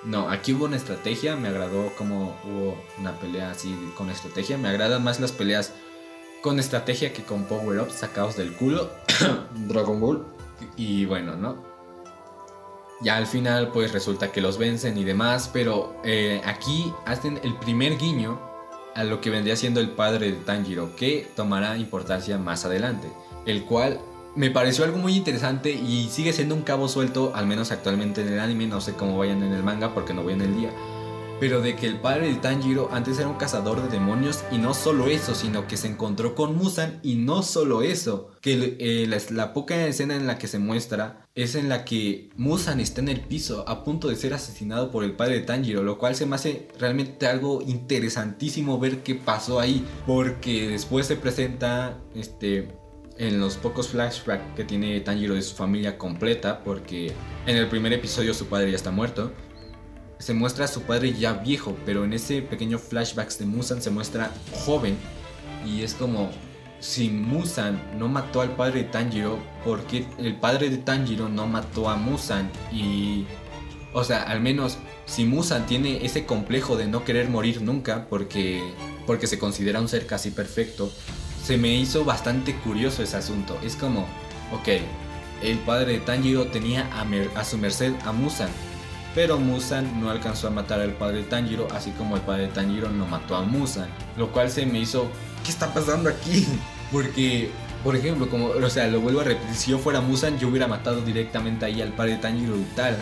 No, aquí hubo una estrategia, me agradó como hubo una pelea así con estrategia. Me agradan más las peleas con estrategia que con power-ups sacados del culo. Dragon Ball. Y bueno, ¿no? Ya al final pues resulta que los vencen y demás, pero eh, aquí hacen el primer guiño a lo que vendría siendo el padre de Tanjiro, que tomará importancia más adelante, el cual me pareció algo muy interesante y sigue siendo un cabo suelto, al menos actualmente en el anime, no sé cómo vayan en el manga porque no voy en el día. pero de que el padre de Tanjiro antes era un cazador de demonios y no solo eso, sino que se encontró con Musan y no solo eso, que eh, la, poca escena en la que se muestra es en la que Musan está en el piso a punto de ser asesinado por el padre de Tanjiro, lo cual se me hace realmente algo interesantísimo ver qué pasó ahí, porque después se presenta este en los pocos flashbacks que tiene Tanjiro de su familia completa, porque en el primer episodio su padre ya está muerto se muestra a su padre ya viejo, pero en ese pequeño flashback de Musan se muestra joven y es como si Musan no mató al padre de Tanjiro, ¿por qué el padre de Tanjiro no mató a Musan? Y o sea, al menos si Musan tiene ese complejo de no querer morir nunca porque porque se considera un ser casi perfecto, se me hizo bastante curioso ese asunto. Es como, ok, el padre de Tanjiro tenía a, su merced a Musan, pero Musan no alcanzó a matar al padre de Tanjiro, así como el padre de Tanjiro no mató a Musan, lo cual se me hizo, ¿qué está pasando aquí? Porque, por ejemplo, como, o sea, lo vuelvo a repetir, si yo fuera Musan, yo hubiera matado directamente ahí al padre de Tanjiro y tal,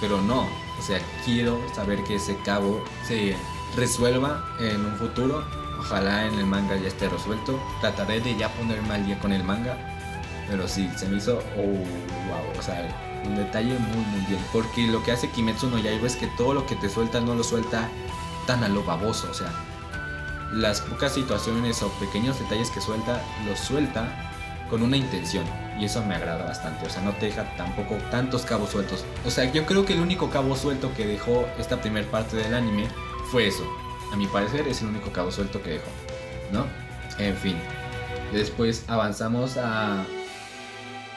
pero no, o sea, quiero saber que ese cabo se resuelva en un futuro. Ojalá en el manga ya esté resuelto. Trataré de ya ponerme al día con el manga. Pero sí, se me hizo. Oh, wow. O sea, un detalle muy muy bien. Porque lo que hace Kimetsu no Yaiba es que todo lo que te suelta no lo suelta tan a lo baboso. O sea, las pocas situaciones o pequeños detalles que suelta, los suelta con una intención. Y eso me agrada bastante. O sea, no te deja tampoco tantos cabos sueltos. O sea, yo creo que el único cabo suelto que dejó esta primera parte del anime fue eso. A mi parecer es el único cabo suelto que dejó. ¿No? En fin. Después avanzamos a,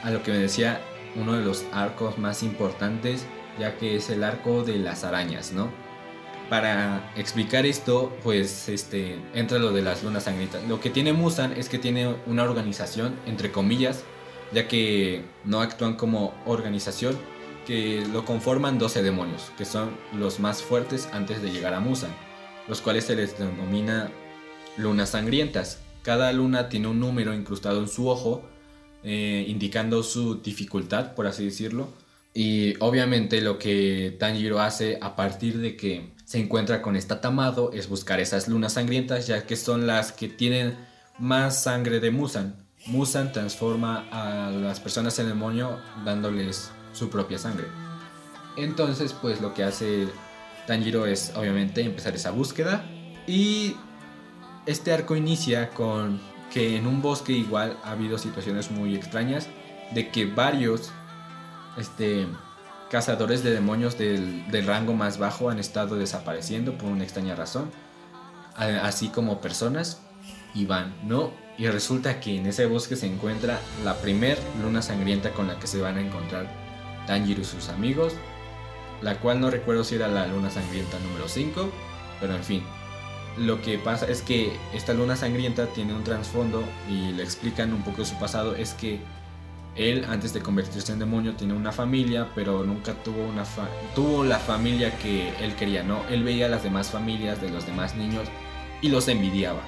a lo que me decía uno de los arcos más importantes, ya que es el arco de las arañas, ¿no? Para explicar esto, pues este, entra lo de las lunas sangrientas. Lo que tiene Musan es que tiene una organización, entre comillas, ya que no actúan como organización, que lo conforman 12 demonios, que son los más fuertes antes de llegar a Musan, los cuales se les denomina lunas sangrientas. Cada luna tiene un número incrustado en su ojo eh, indicando su dificultad, por así decirlo. Y obviamente lo que Tanjiro hace a partir de que se encuentra con esta Tamado es buscar esas lunas sangrientas, ya que son las que tienen más sangre de Musan. Musan transforma a las personas en demonio dándoles su propia sangre. Entonces, pues lo que hace Tanjiro es obviamente empezar esa búsqueda. Y este arco inicia con que en un bosque igual ha habido situaciones muy extrañas de que varios este, cazadores de demonios del, rango más bajo han estado desapareciendo por una extraña razón, así como personas y van, ¿no? Y resulta que en ese bosque se encuentra la primer luna sangrienta con la que se van a encontrar Tanjiro y sus amigos, la cual no recuerdo si era la luna sangrienta número 5, pero en fin, lo que pasa es que esta luna sangrienta tiene un trasfondo y le explican un poco su pasado. Es que él, antes de convertirse en demonio, tiene una familia, pero nunca tuvo, una tuvo la familia que él quería, ¿no? Él veía las demás familias de los demás niños y los envidiaba.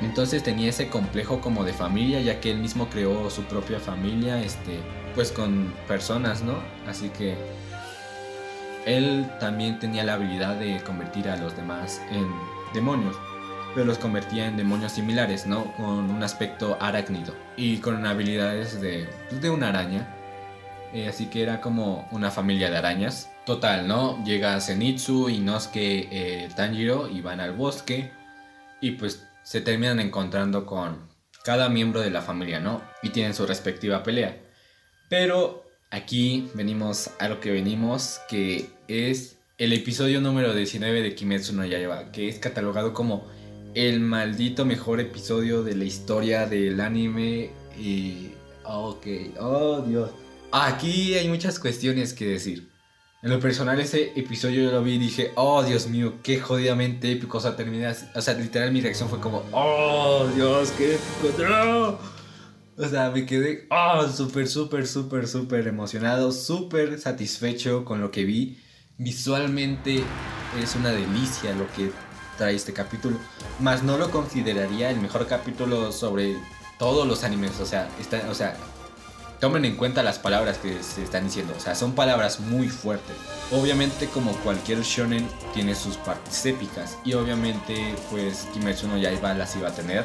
Entonces tenía ese complejo como de familia, ya que él mismo creó su propia familia, este, pues con personas, ¿no? Así que él también tenía la habilidad de convertir a los demás en demonios, pero los convertía en demonios similares, ¿no? Con un aspecto arácnido y con habilidades de, pues, de una araña. Eh, así que era como una familia de arañas. Total, ¿no? Llega Zenitsu, Inosuke, eh, Tanjiro y van al bosque y pues se terminan encontrando con cada miembro de la familia, ¿no? Y tienen su respectiva pelea. Pero aquí venimos a lo que venimos, que es el episodio número 19 de Kimetsu no Yaiba, que es catalogado como el maldito mejor episodio de la historia del anime y... Ok, oh Dios. Aquí hay muchas cuestiones que decir. En lo personal ese episodio yo lo vi y dije, oh Dios mío, qué jodidamente épico. O sea, terminé, o sea, literal mi reacción fue como, oh Dios, qué épico. No. O sea, me quedé, oh, súper, súper, súper, súper emocionado, súper satisfecho con lo que vi visualmente es una delicia lo que trae este capítulo. Más no lo consideraría el mejor capítulo sobre todos los animes. O sea, está, o sea tomen en cuenta las palabras que se están diciendo. O sea, son palabras muy fuertes. Obviamente, como cualquier shonen, tiene sus partes épicas. Y obviamente, pues Kimetsu no Yaiba las iba a tener.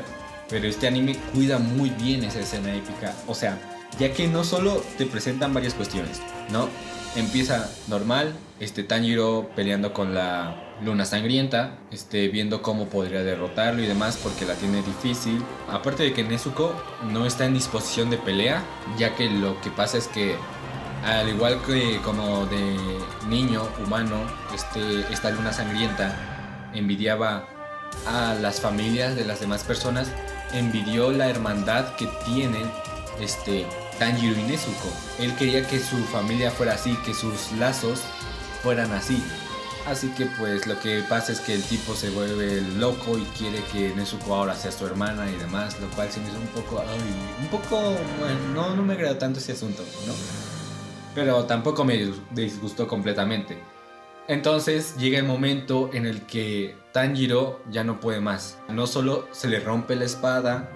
Pero este anime cuida muy bien esa escena épica. O sea, ya que no solo te presentan varias cuestiones, ¿no? Empieza normal, este Tanjiro peleando con la luna sangrienta, este, viendo cómo podría derrotarlo y demás porque la tiene difícil. Aparte de que Nezuko no está en disposición de pelea, ya que lo que pasa es que al igual que como de niño humano, este, esta luna sangrienta envidiaba a las familias de las demás personas, envidió la hermandad que tienen este, Tanjiro y Nezuko. Él quería que su familia fuera así, que sus lazos fueran así. Así que pues lo que pasa es que el tipo se vuelve loco y quiere que Nezuko ahora sea su hermana y demás, lo cual se me hizo un poco, un poco, bueno, no, no me agrada tanto ese asunto, ¿no? Pero tampoco me disgustó completamente. Entonces llega el momento en el que Tanjiro ya no puede más. No solo se le rompe la espada,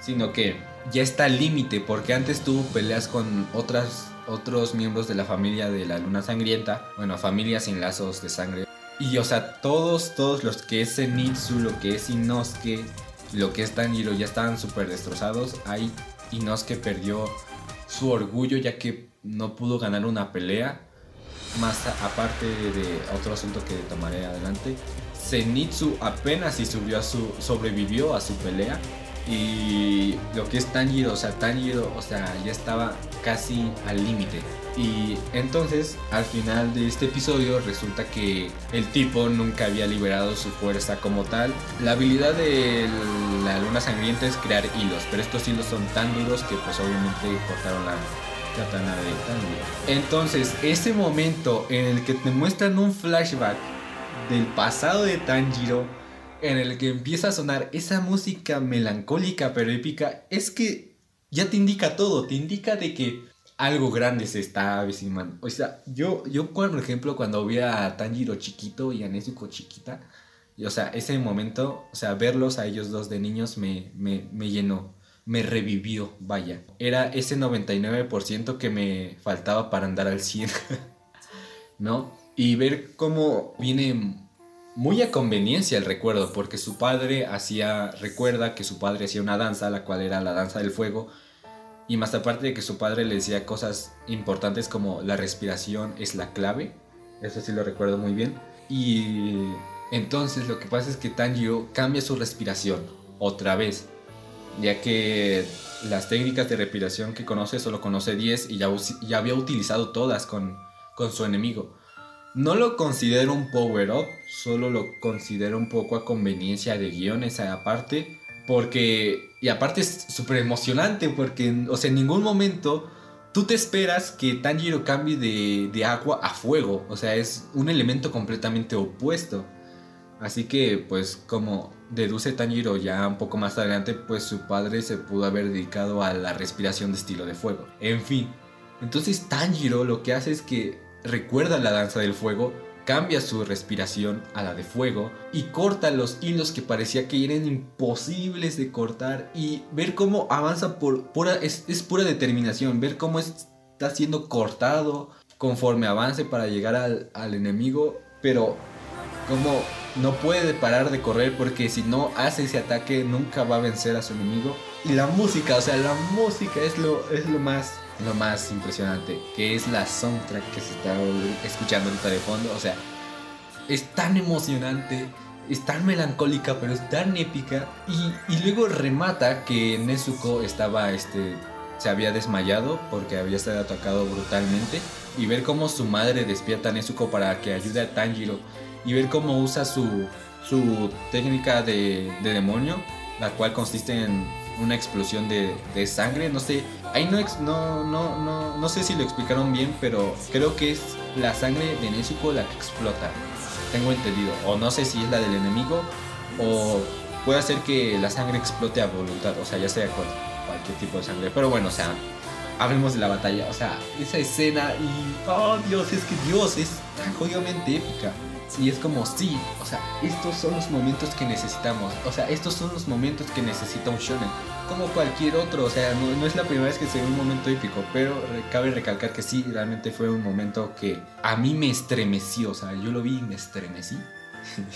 sino que ya está al límite, porque antes tuvo peleas con otras, otros miembros de la familia de la Luna Sangrienta, bueno, familias sin lazos de sangre. Y o sea, todos, todos los que es Zenitsu, lo que es Inosuke, lo que es Tanjiro ya estaban súper destrozados. Ahí Inosuke perdió su orgullo ya que no pudo ganar una pelea. Más aparte de otro asunto que tomaré adelante, Zenitsu apenas si subió a su, sobrevivió a su pelea y lo que es Tanjiro, o sea, Tanjiro, o sea, ya estaba casi al límite. Y entonces, al final de este episodio, resulta que el tipo nunca había liberado su fuerza como tal. La habilidad de la luna sangrienta es crear hilos, pero estos hilos son tan duros que pues obviamente cortaron la Entonces, ese momento en el que te muestran un flashback del pasado de Tanjiro, en el que empieza a sonar esa música melancólica pero épica, es que ya te indica todo, te indica de que algo grande se está avecinando. O sea, yo, yo por ejemplo, cuando vi a Tanjiro chiquito y a Nezuko chiquita, y, o sea, ese momento, o sea, verlos a ellos dos de niños me, me, me llenó, me revivió, vaya. Era ese 99% que me faltaba para andar al 100, ¿no? Y ver cómo viene muy a conveniencia el recuerdo, porque su padre hacía, recuerda que su padre hacía una danza, la cual era la danza del fuego, y más aparte de que su padre le decía cosas importantes como la respiración es la clave, eso sí lo recuerdo muy bien, y entonces lo que pasa es que Tanjiro cambia su respiración otra vez, ya que las técnicas de respiración que conoce solo conoce 10 y ya, ya había utilizado todas con, con su enemigo. No lo considero un power-up, solo lo considero un poco a conveniencia de guion esa parte. Porque, y aparte es súper emocionante porque, o sea, en ningún momento tú te esperas que Tanjiro cambie de, de, agua a fuego. O sea, es un elemento completamente opuesto. Así que, pues, como deduce Tanjiro ya un poco más adelante, pues su padre se pudo haber dedicado a la respiración de estilo de fuego. En fin. Entonces Tanjiro lo que hace es que recuerda la danza del fuego, cambia su respiración a la de fuego y corta los hilos que parecía que eran imposibles de cortar y ver cómo avanza por pura, es, pura determinación, ver cómo está siendo cortado conforme avance para llegar al, al enemigo, pero como no puede parar de correr porque si no hace ese ataque nunca va a vencer a su enemigo. Y la música, o sea, la música es lo, es lo más lo más impresionante, que es la soundtrack que se está escuchando ahorita de fondo. O sea, es tan emocionante, es tan melancólica, pero es tan épica. Y, luego remata que Nezuko estaba, este, se había desmayado porque había estado atacado brutalmente. Y ver cómo su madre despierta a Nezuko para que ayude a Tanjiro. Y ver cómo usa su, su técnica de, de demonio, la cual consiste en una explosión de, de sangre. No sé, ahí no, no, no, no, no sé si lo explicaron bien, pero creo que es la sangre de Nezuko la que explota. Tengo entendido. O no sé si es la del enemigo o puede hacer que la sangre explote a voluntad. O sea, ya sea con cualquier tipo de sangre. Pero bueno, o sea, hablemos de la batalla. O sea, esa escena y... Oh Dios, es que Dios es tan jodidamente épica. Y es como, sí, o sea, estos son los momentos que necesitamos. O sea, estos son los momentos que necesita un shonen. Como cualquier otro, o sea, no, es la primera vez que se ve un momento épico, pero cabe recalcar que sí, realmente fue un momento que a mí me estremeció. O sea, yo lo vi y me estremecí.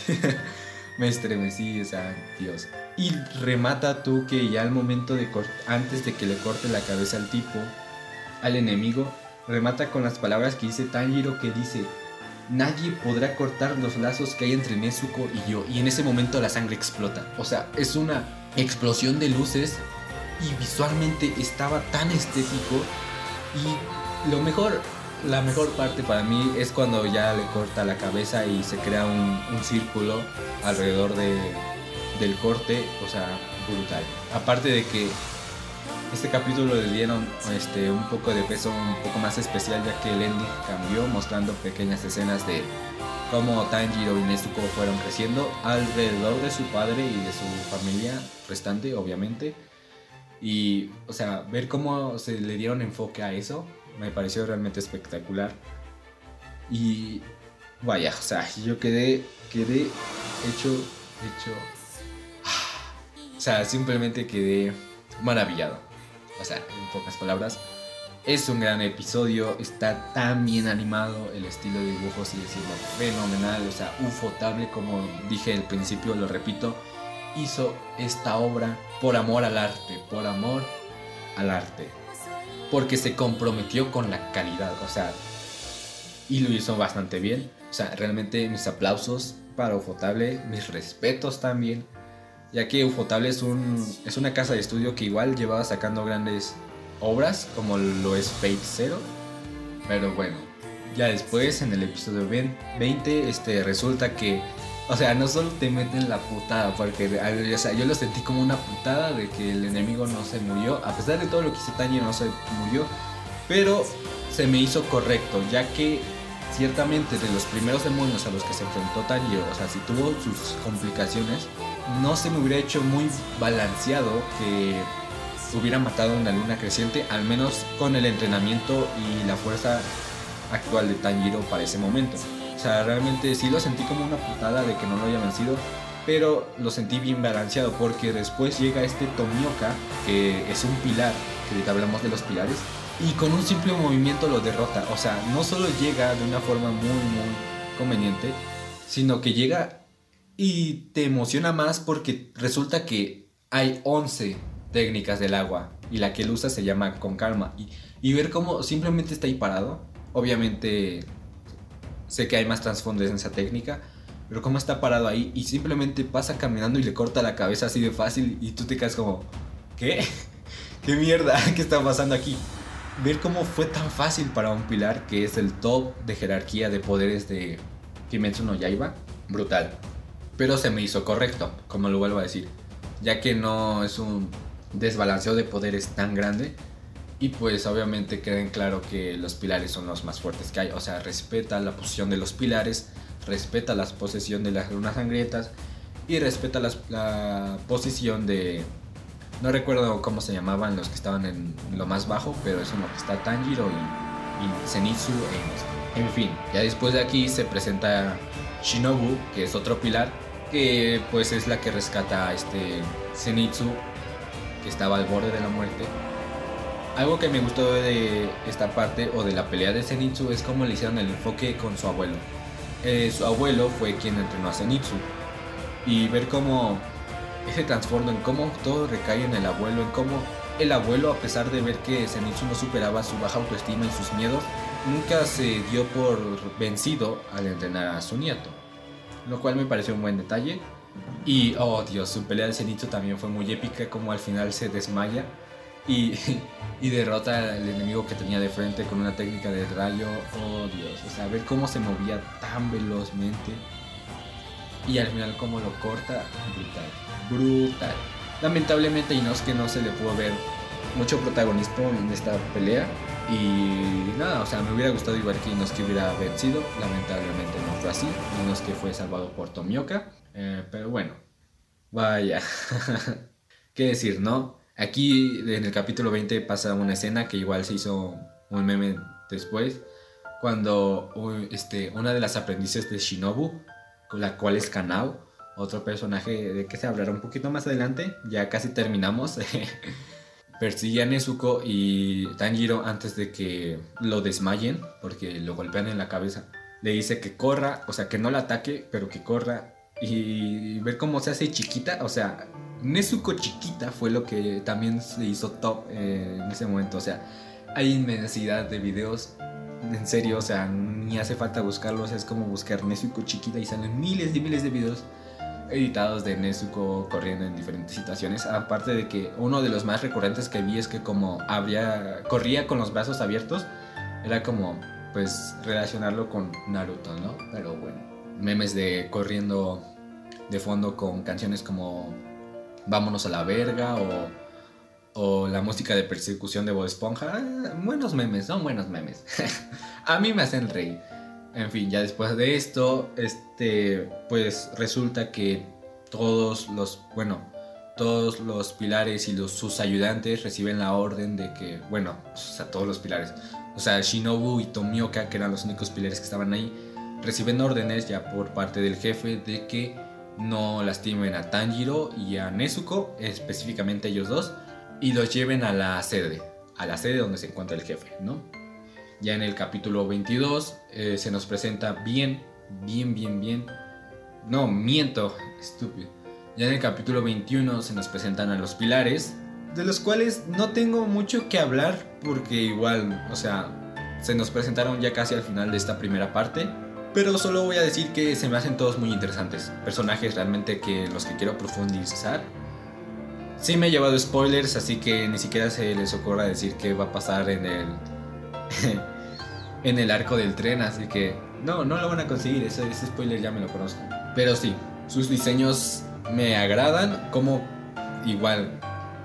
me estremecí, o sea, Dios. Y remata tú que ya al momento de antes de que le corte la cabeza al tipo, al enemigo, remata con las palabras que dice Tanjiro que dice, nadie podrá cortar los lazos que hay entre Nezuko y yo. Y en ese momento la sangre explota. O sea, es una explosión de luces y visualmente estaba tan estético. Y lo mejor, la mejor parte para mí es cuando ya le corta la cabeza y se crea un, círculo alrededor de, del corte. O sea, brutal. Aparte de que este capítulo le dieron este, un poco de peso un poco más especial ya que el ending cambió mostrando pequeñas escenas de cómo Tanjiro y Nezuko fueron creciendo alrededor de su padre y de su familia restante obviamente. Y o sea ver cómo se le dieron enfoque a eso me pareció realmente espectacular. Y vaya o sea yo quedé quedé hecho hecho o sea simplemente quedé maravillado o sea, en pocas palabras, es un gran episodio, está tan bien animado, el estilo de dibujo sigue siendo fenomenal, o sea, ufotable, como dije al principio, lo repito, hizo esta obra por amor al arte, por amor al arte, porque se comprometió con la calidad, o sea, y lo hizo bastante bien, o sea, realmente mis aplausos para Ufotable, mis respetos también, ya que Ufotable es, un, es una casa de estudio que igual llevaba sacando grandes obras, como lo es Fate Zero. Pero bueno, ya después en el episodio 20 este, resulta que, o sea, no solo te meten la putada, porque yo lo sentí como una putada de que el enemigo no se murió, a pesar de todo lo que hizo Tanjiro no se murió, pero se me hizo correcto, ya que ciertamente de los primeros demonios a los que se enfrentó Tanjiro, o sea, si tuvo sus complicaciones, no se me hubiera hecho muy balanceado que hubiera matado una luna creciente, al menos con el entrenamiento y la fuerza actual de Tanjiro para ese momento. O sea, realmente sí lo sentí como una putada de que no lo haya vencido, pero lo sentí bien balanceado porque después llega este Tomioka, que es un pilar, que ahorita hablamos de los pilares, y con un simple movimiento lo derrota. O sea, no solo llega de una forma muy, muy conveniente, sino que llega y te emociona más porque resulta que hay 11 técnicas del agua y la que él usa se llama con calma. Y, ver cómo simplemente está ahí parado, obviamente sé que hay más trasfondo en esa técnica, pero cómo está parado ahí y simplemente pasa caminando y le corta la cabeza así de fácil y tú te quedas como, ¿qué? ¿Qué mierda? ¿Qué está pasando aquí? Ver cómo fue tan fácil para un pilar que es el top de jerarquía de poderes de Kimetsu no Yaiba, brutal pero se me hizo correcto, como lo vuelvo a decir, ya que no es un desbalanceo de poderes tan grande. Y pues obviamente queda en claro que los pilares son los más fuertes que hay, o sea, respeta la posición de los pilares, respeta la posesión de las lunas sangrientas y respeta la posición de... No recuerdo cómo se llamaban los que estaban en lo más bajo, pero es uno que está Tanjiro y, y Zenitsu en, en fin, ya después de aquí se presenta Shinobu, que es otro pilar, que pues es la que rescata a este Zenitsu, que estaba al borde de la muerte. Algo que me gustó de esta parte o de la pelea de Zenitsu es cómo le hicieron el enfoque con su abuelo. Eh, su abuelo fue quien entrenó a Zenitsu. Y ver cómo ese transformo en cómo todo recae en el abuelo, en cómo el abuelo, a pesar de ver que Zenitsu no superaba su baja autoestima y sus miedos, nunca se dio por vencido al entrenar a su nieto lo cual me pareció un buen detalle. Y, oh Dios, su pelea de Zenitsu también fue muy épica, como al final se desmaya y, y derrota al enemigo que tenía de frente con una técnica de rayo. Oh Dios, o sea, ver cómo se movía tan velozmente y al final cómo lo corta, brutal, brutal. Lamentablemente Inosuke no se le pudo ver mucho protagonismo en esta pelea, y nada, o sea, me hubiera gustado igual que Inosuke hubiera vencido. Lamentablemente no fue así. Inosuke fue salvado por Tomioka. Eh, pero bueno, vaya. ¿Qué decir, no? Aquí en el capítulo 20 pasa una escena que igual se hizo un meme después. cuando este, una de las aprendices de Shinobu, con la cual es Kanao, otro personaje de que se hablará un poquito más adelante, ya casi terminamos, persigue a Nezuko y Tanjiro antes de que lo desmayen, porque lo golpean en la cabeza. Le dice que corra, o sea, que no la ataque, pero que corra. Y ver cómo se hace chiquita, o sea, Nezuko chiquita fue lo que también se hizo top eh, en ese momento. O sea, hay inmensidad de videos. En serio, o sea, ni hace falta buscarlos. Es como buscar Nezuko chiquita y salen miles y miles de videos editados de Nezuko corriendo en diferentes situaciones. Aparte de que uno de los más recurrentes que vi es que como habría, corría con los brazos abiertos, era como pues relacionarlo con Naruto, ¿no? Pero bueno, memes de corriendo de fondo con canciones como Vámonos a la verga o, la música de persecución de Bob Esponja. Ah, buenos memes, son buenos memes. a mí me hacen reír. En fin, ya después de esto, este, pues resulta que todos los, bueno, todos los pilares y los, sus ayudantes reciben la orden de que, bueno, o sea, todos los pilares, o sea, Shinobu y Tomioka, que eran los únicos pilares que estaban ahí, reciben órdenes ya por parte del jefe de que no lastimen a Tanjiro y a Nezuko, específicamente ellos dos, y los lleven a la sede, a la sede donde se encuentra el jefe, ¿no? Ya en el capítulo 22 eh, se nos presenta bien, bien, bien, bien. No, miento, estúpido. Ya en el capítulo 21 se nos presentan a los pilares, de los cuales no tengo mucho que hablar porque igual, o sea, se nos presentaron ya casi al final de esta primera parte. Pero solo voy a decir que se me hacen todos muy interesantes. Personajes realmente que los que quiero profundizar. Sí me he llevado spoilers, así que ni siquiera se les ocurra decir qué va a pasar en el en el arco del tren, así que no, no lo van a conseguir, ese, ese spoiler ya me lo conozco. Pero sí, sus diseños me agradan, como igual,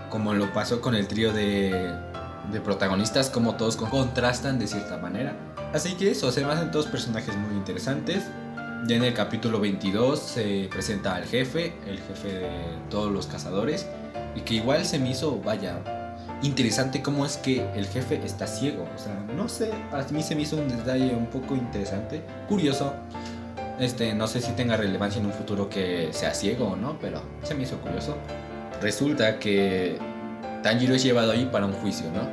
como lo pasó con el trío de, de protagonistas, como todos contrastan de cierta manera. Así que eso, se me hacen todos personajes muy interesantes. Ya en el capítulo 22 se presenta al jefe, el jefe de todos los cazadores, y que igual se me hizo, vaya, interesante cómo es que el jefe está ciego. O sea, no sé, a mí se me hizo un detalle un poco interesante, curioso. Este, no sé si tenga relevancia en un futuro que sea ciego o no, pero se me hizo curioso. Resulta que Tanjiro es llevado ahí para un juicio, ¿no?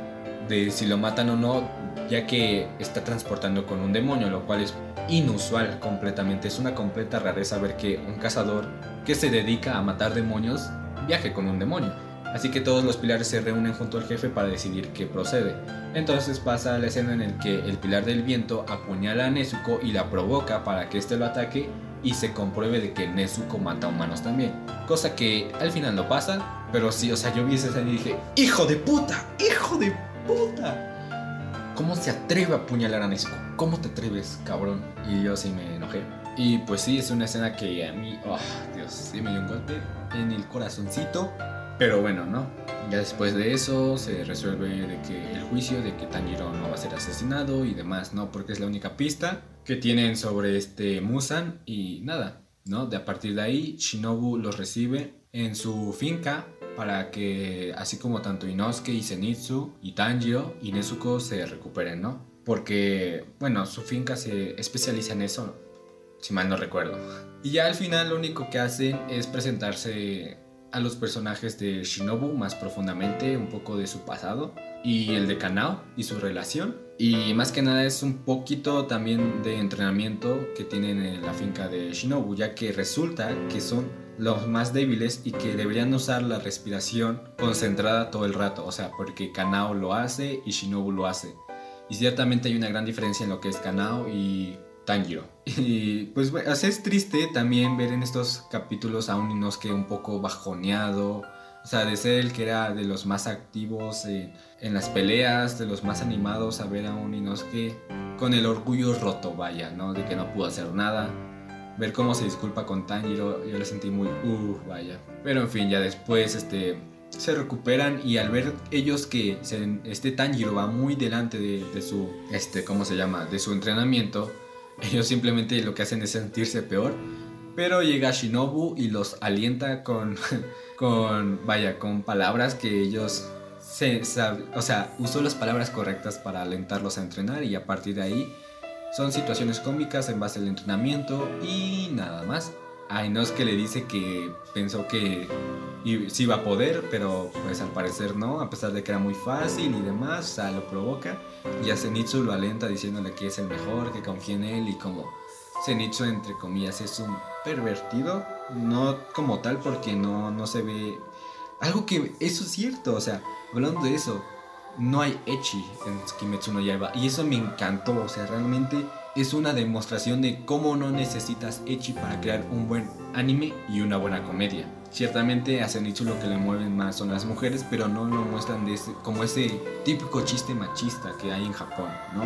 De si lo matan o no, ya que está transportando con un demonio, lo cual es inusual completamente. Es una completa rareza ver que un cazador que se dedica a matar demonios viaje con un demonio. Así que todos los pilares se reúnen junto al jefe para decidir qué procede. Entonces pasa la escena en la que el pilar del viento apuñala a Nezuko y la provoca para que éste lo ataque y se compruebe de que Nezuko mata humanos también. Cosa que al final no pasa, pero sí, o sea, yo vi esa escena y dije, ¡Hijo de puta! ¡Hijo de puta! ¿Cómo se atreve a apuñalar a Nezuko? ¿Cómo te atreves, cabrón? Y yo sí me enojé. Y pues sí, es una escena que a mí, oh, Dios, sí me dio un golpe en el corazoncito. Pero bueno, ¿no? Ya después de eso se resuelve de que el juicio de que Tanjiro no va a ser asesinado y demás, ¿no? Porque es la única pista que tienen sobre este Musan y nada, ¿no? De a partir de ahí Shinobu los recibe en su finca para que así como tanto Inosuke y Zenitsu y Tanjiro y Nezuko se recuperen, ¿no? Porque, bueno, su finca se especializa en eso, si mal no recuerdo. Y ya al final lo único que hacen es presentarse a los personajes de Shinobu más profundamente, un poco de su pasado, y el de Kanao y su relación. Y más que nada es un poquito también de entrenamiento que tienen en la finca de Shinobu, ya que resulta que son los más débiles y que deberían usar la respiración concentrada todo el rato, o sea, porque Kanao lo hace y Shinobu lo hace. Y ciertamente hay una gran diferencia en lo que es Kanao y Tanjiro. Y pues es triste también ver en estos capítulos a un Inosuke un poco bajoneado. O sea, de ser el que era de los más activos en las peleas, de los más animados, a ver a un Inosuke con el orgullo roto, vaya, ¿no? De que no pudo hacer nada. Ver cómo se disculpa con Tanjiro, yo lo sentí muy, uh, vaya. Pero en fin, ya después, este, se recuperan y al ver ellos que este Tanjiro va muy delante de, de su, este, ¿cómo se llama? De su entrenamiento, ellos simplemente lo que hacen es sentirse peor. Pero llega Shinobu y los alienta con, con vaya, con palabras que ellos se, o sea, usó las palabras correctas para alentarlos a entrenar y a partir de ahí Son situaciones cómicas en base al entrenamiento y nada más. A Inosuke le dice que pensó que sí iba a poder, pero pues al parecer no, a pesar de que era muy fácil y demás, o sea, lo provoca. Y a Zenitsu lo alenta diciéndole que es el mejor, que confía en él y como Zenitsu entre comillas es un pervertido, no como tal porque no, no se ve... Algo que eso es cierto, o sea, hablando de eso, no hay Echi en Kimetsu no Yaiba y eso me encantó, o sea, realmente es una demostración de cómo no necesitas Echi para crear un buen anime y una buena comedia. Ciertamente a Zenitsu lo que le mueven más son las mujeres, pero no lo muestran de ese, como ese típico chiste machista que hay en Japón, ¿no?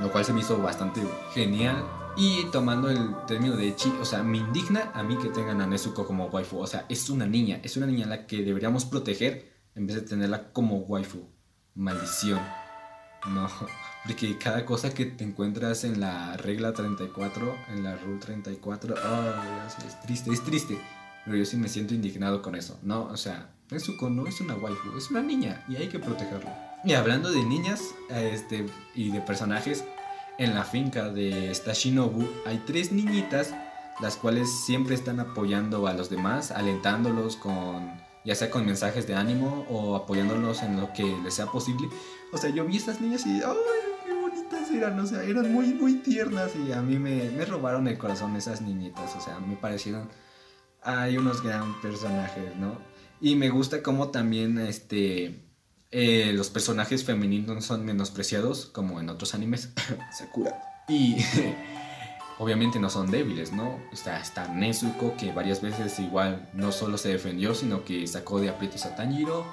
Lo cual se me hizo bastante genial. Y tomando el término de Echi, o sea, me indigna a mí que tengan a Nezuko como waifu. O sea, es una niña, es una niña a la que deberíamos proteger en vez de tenerla como waifu. Maldición. No, porque cada cosa que te encuentras en la regla 34, en la rule 34, oh, es triste, es triste. Pero yo sí me siento indignado con eso. No, o sea, Nezuko no es una waifu, es una niña y hay que protegerla. Y hablando de niñas este, y de personajes, en la finca de esta Shinobu hay tres niñitas, las cuales siempre están apoyando a los demás, alentándolos con ya sea con mensajes de ánimo o apoyándolos en lo que les sea posible. O sea, yo vi a estas niñas y, ¡ay, qué bonitas eran! O sea, eran muy, muy tiernas y a mí me, me robaron el corazón esas niñitas. O sea, me parecieron, hay unos gran personajes, ¿no? Y me gusta cómo también, este, eh, los personajes femeninos son menospreciados, como en otros animes. Sakura. Y obviamente no son débiles, ¿no? Está, está Nezuko, que varias veces igual no solo se defendió, sino que sacó de aprietos a Tanjiro.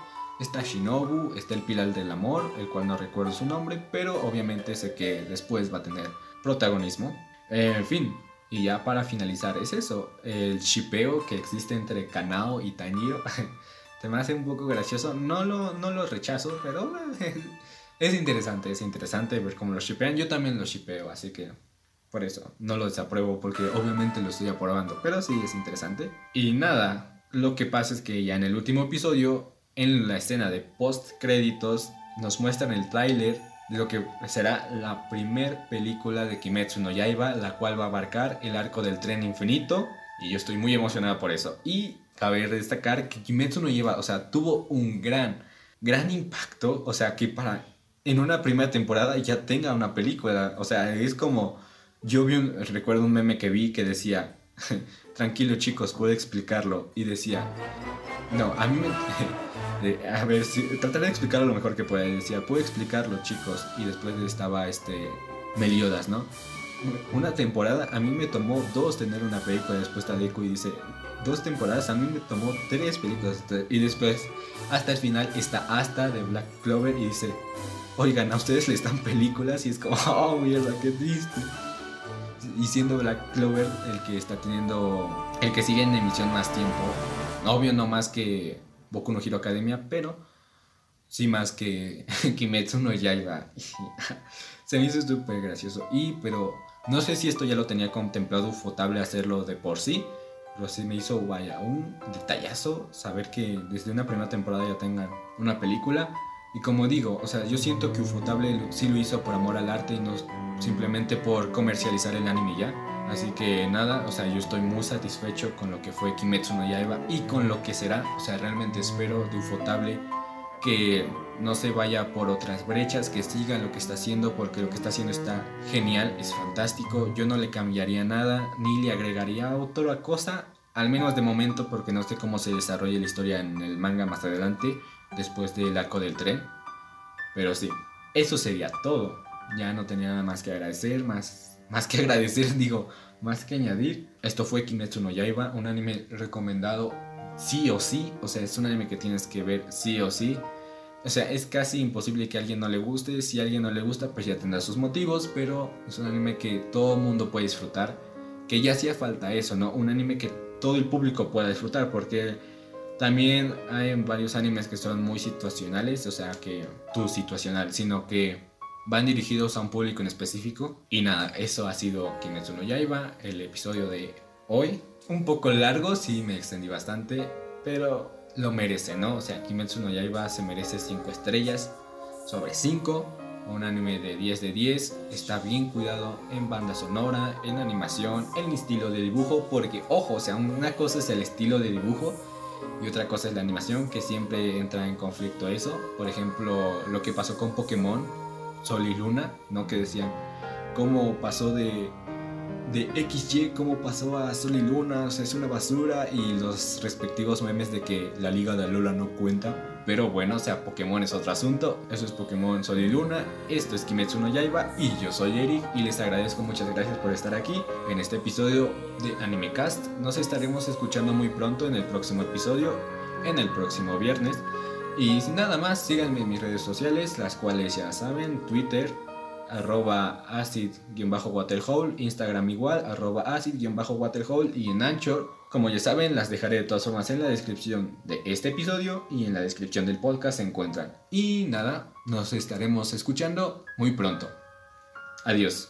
Está Shinobu, está el Pilar del Amor, el cual no recuerdo su nombre, pero obviamente sé que después va a tener protagonismo. Eh, en fin, y ya para finalizar, es eso, el shipeo que existe entre Kanao y Tanjiro. se me hace un poco gracioso, no lo, no lo rechazo, pero es interesante, es interesante ver cómo lo shipean. Yo también lo shipeo, así que por eso, no lo desapruebo porque obviamente lo estoy aprobando, pero sí es interesante. Y nada, lo que pasa es que ya en el último episodio, en la escena de post créditos, nos muestran el tráiler de lo que será la primer película de Kimetsu no Yaiba, la cual va a abarcar el arco del tren infinito. Y yo estoy muy emocionado por eso. Y cabe destacar que Kimetsu no Yaiba, o sea, tuvo un gran, gran impacto. O sea, que para en una primera temporada ya tenga una película. O sea, es como yo vi un, recuerdo un meme que vi que decía, tranquilo chicos, puedo explicarlo. Y decía, no, a mí me... a ver, si, trataré de explicarlo lo mejor que pueda. Decía, puedo explicarlo chicos. Y después estaba este Meliodas, ¿no? Una temporada, a mí me tomó dos tener una película. Después Deku y dice, dos temporadas, a mí me tomó tres películas. Y después, hasta el final, está hasta de Black Clover y dice, oigan, a ustedes les dan películas. Y es como, oh, mierda, qué triste y siendo Black Clover el que está teniendo, el que sigue en emisión más tiempo. Obvio no más que Boku no Hero Academia, pero sí más que Kimetsu no Yaiba. Se me hizo súper gracioso. Y, pero no sé si esto ya lo tenía contemplado Ufotable hacerlo de por sí, pero sí me hizo, vaya, un detallazo saber que desde una primera temporada ya tengan una película. Y como digo, o sea, yo siento que Ufotable sí lo hizo por amor al arte y no simplemente por comercializar el anime ya. Así que nada, o sea, yo estoy muy satisfecho con lo que fue Kimetsu no Yaiba y con lo que será. O sea, realmente espero de Ufotable que no se vaya por otras brechas, que siga lo que está haciendo, porque lo que está haciendo está genial, es fantástico. Yo no le cambiaría nada, ni le agregaría otra cosa, al menos de momento, porque no sé cómo se desarrolla la historia en el manga más adelante, después del arco del tren. Pero sí, eso sería todo ya no tenía nada más que agradecer, más, más que agradecer, digo, más que añadir. Esto fue Kimetsu no Yaiba, un anime recomendado sí o sí, o sea, es un anime que tienes que ver sí o sí. O sea, es casi imposible que a alguien no le guste, si a alguien no le gusta, pues ya tendrá sus motivos, pero es un anime que todo el mundo puede disfrutar, que ya hacía falta eso, ¿no? Un anime que todo el público pueda disfrutar, porque también hay varios animes que son muy situacionales, o sea, que tú situacional, sino que van dirigidos a un público en específico. Y nada, eso ha sido Kimetsu no Yaiba, el episodio de hoy. Un poco largo, sí me extendí bastante, pero lo merece, ¿no? O sea, Kimetsu no Yaiba se merece 5 estrellas sobre 5. un anime de 10 de 10, está bien cuidado en banda sonora, en animación, en estilo de dibujo, porque ojo, o sea, una cosa es el estilo de dibujo y otra cosa es la animación, que siempre entra en conflicto eso. Por ejemplo, lo que pasó con Pokémon, Sol y Luna, ¿no? Que decían, ¿cómo pasó de de XY cómo pasó a Sol y Luna, o sea, es una basura y los respectivos memes de que la Liga de Lola no cuenta. Pero bueno, o sea, Pokémon es otro asunto. Eso es Pokémon Sol y Luna. Esto es Kimetsu no Yaiba y yo soy Eric y les agradezco muchas gracias por estar aquí en este episodio de Animecast. Nos estaremos escuchando muy pronto en el próximo episodio, en el próximo viernes. Y nada más, síganme en mis redes sociales, las cuales ya saben, Twitter, arroba acid-waterhole, Instagram igual, arroba acid-waterhole y en Anchor, como ya saben, las dejaré de todas formas en la descripción de este episodio y en la descripción del podcast se encuentran. Y nada, nos estaremos escuchando muy pronto. Adiós.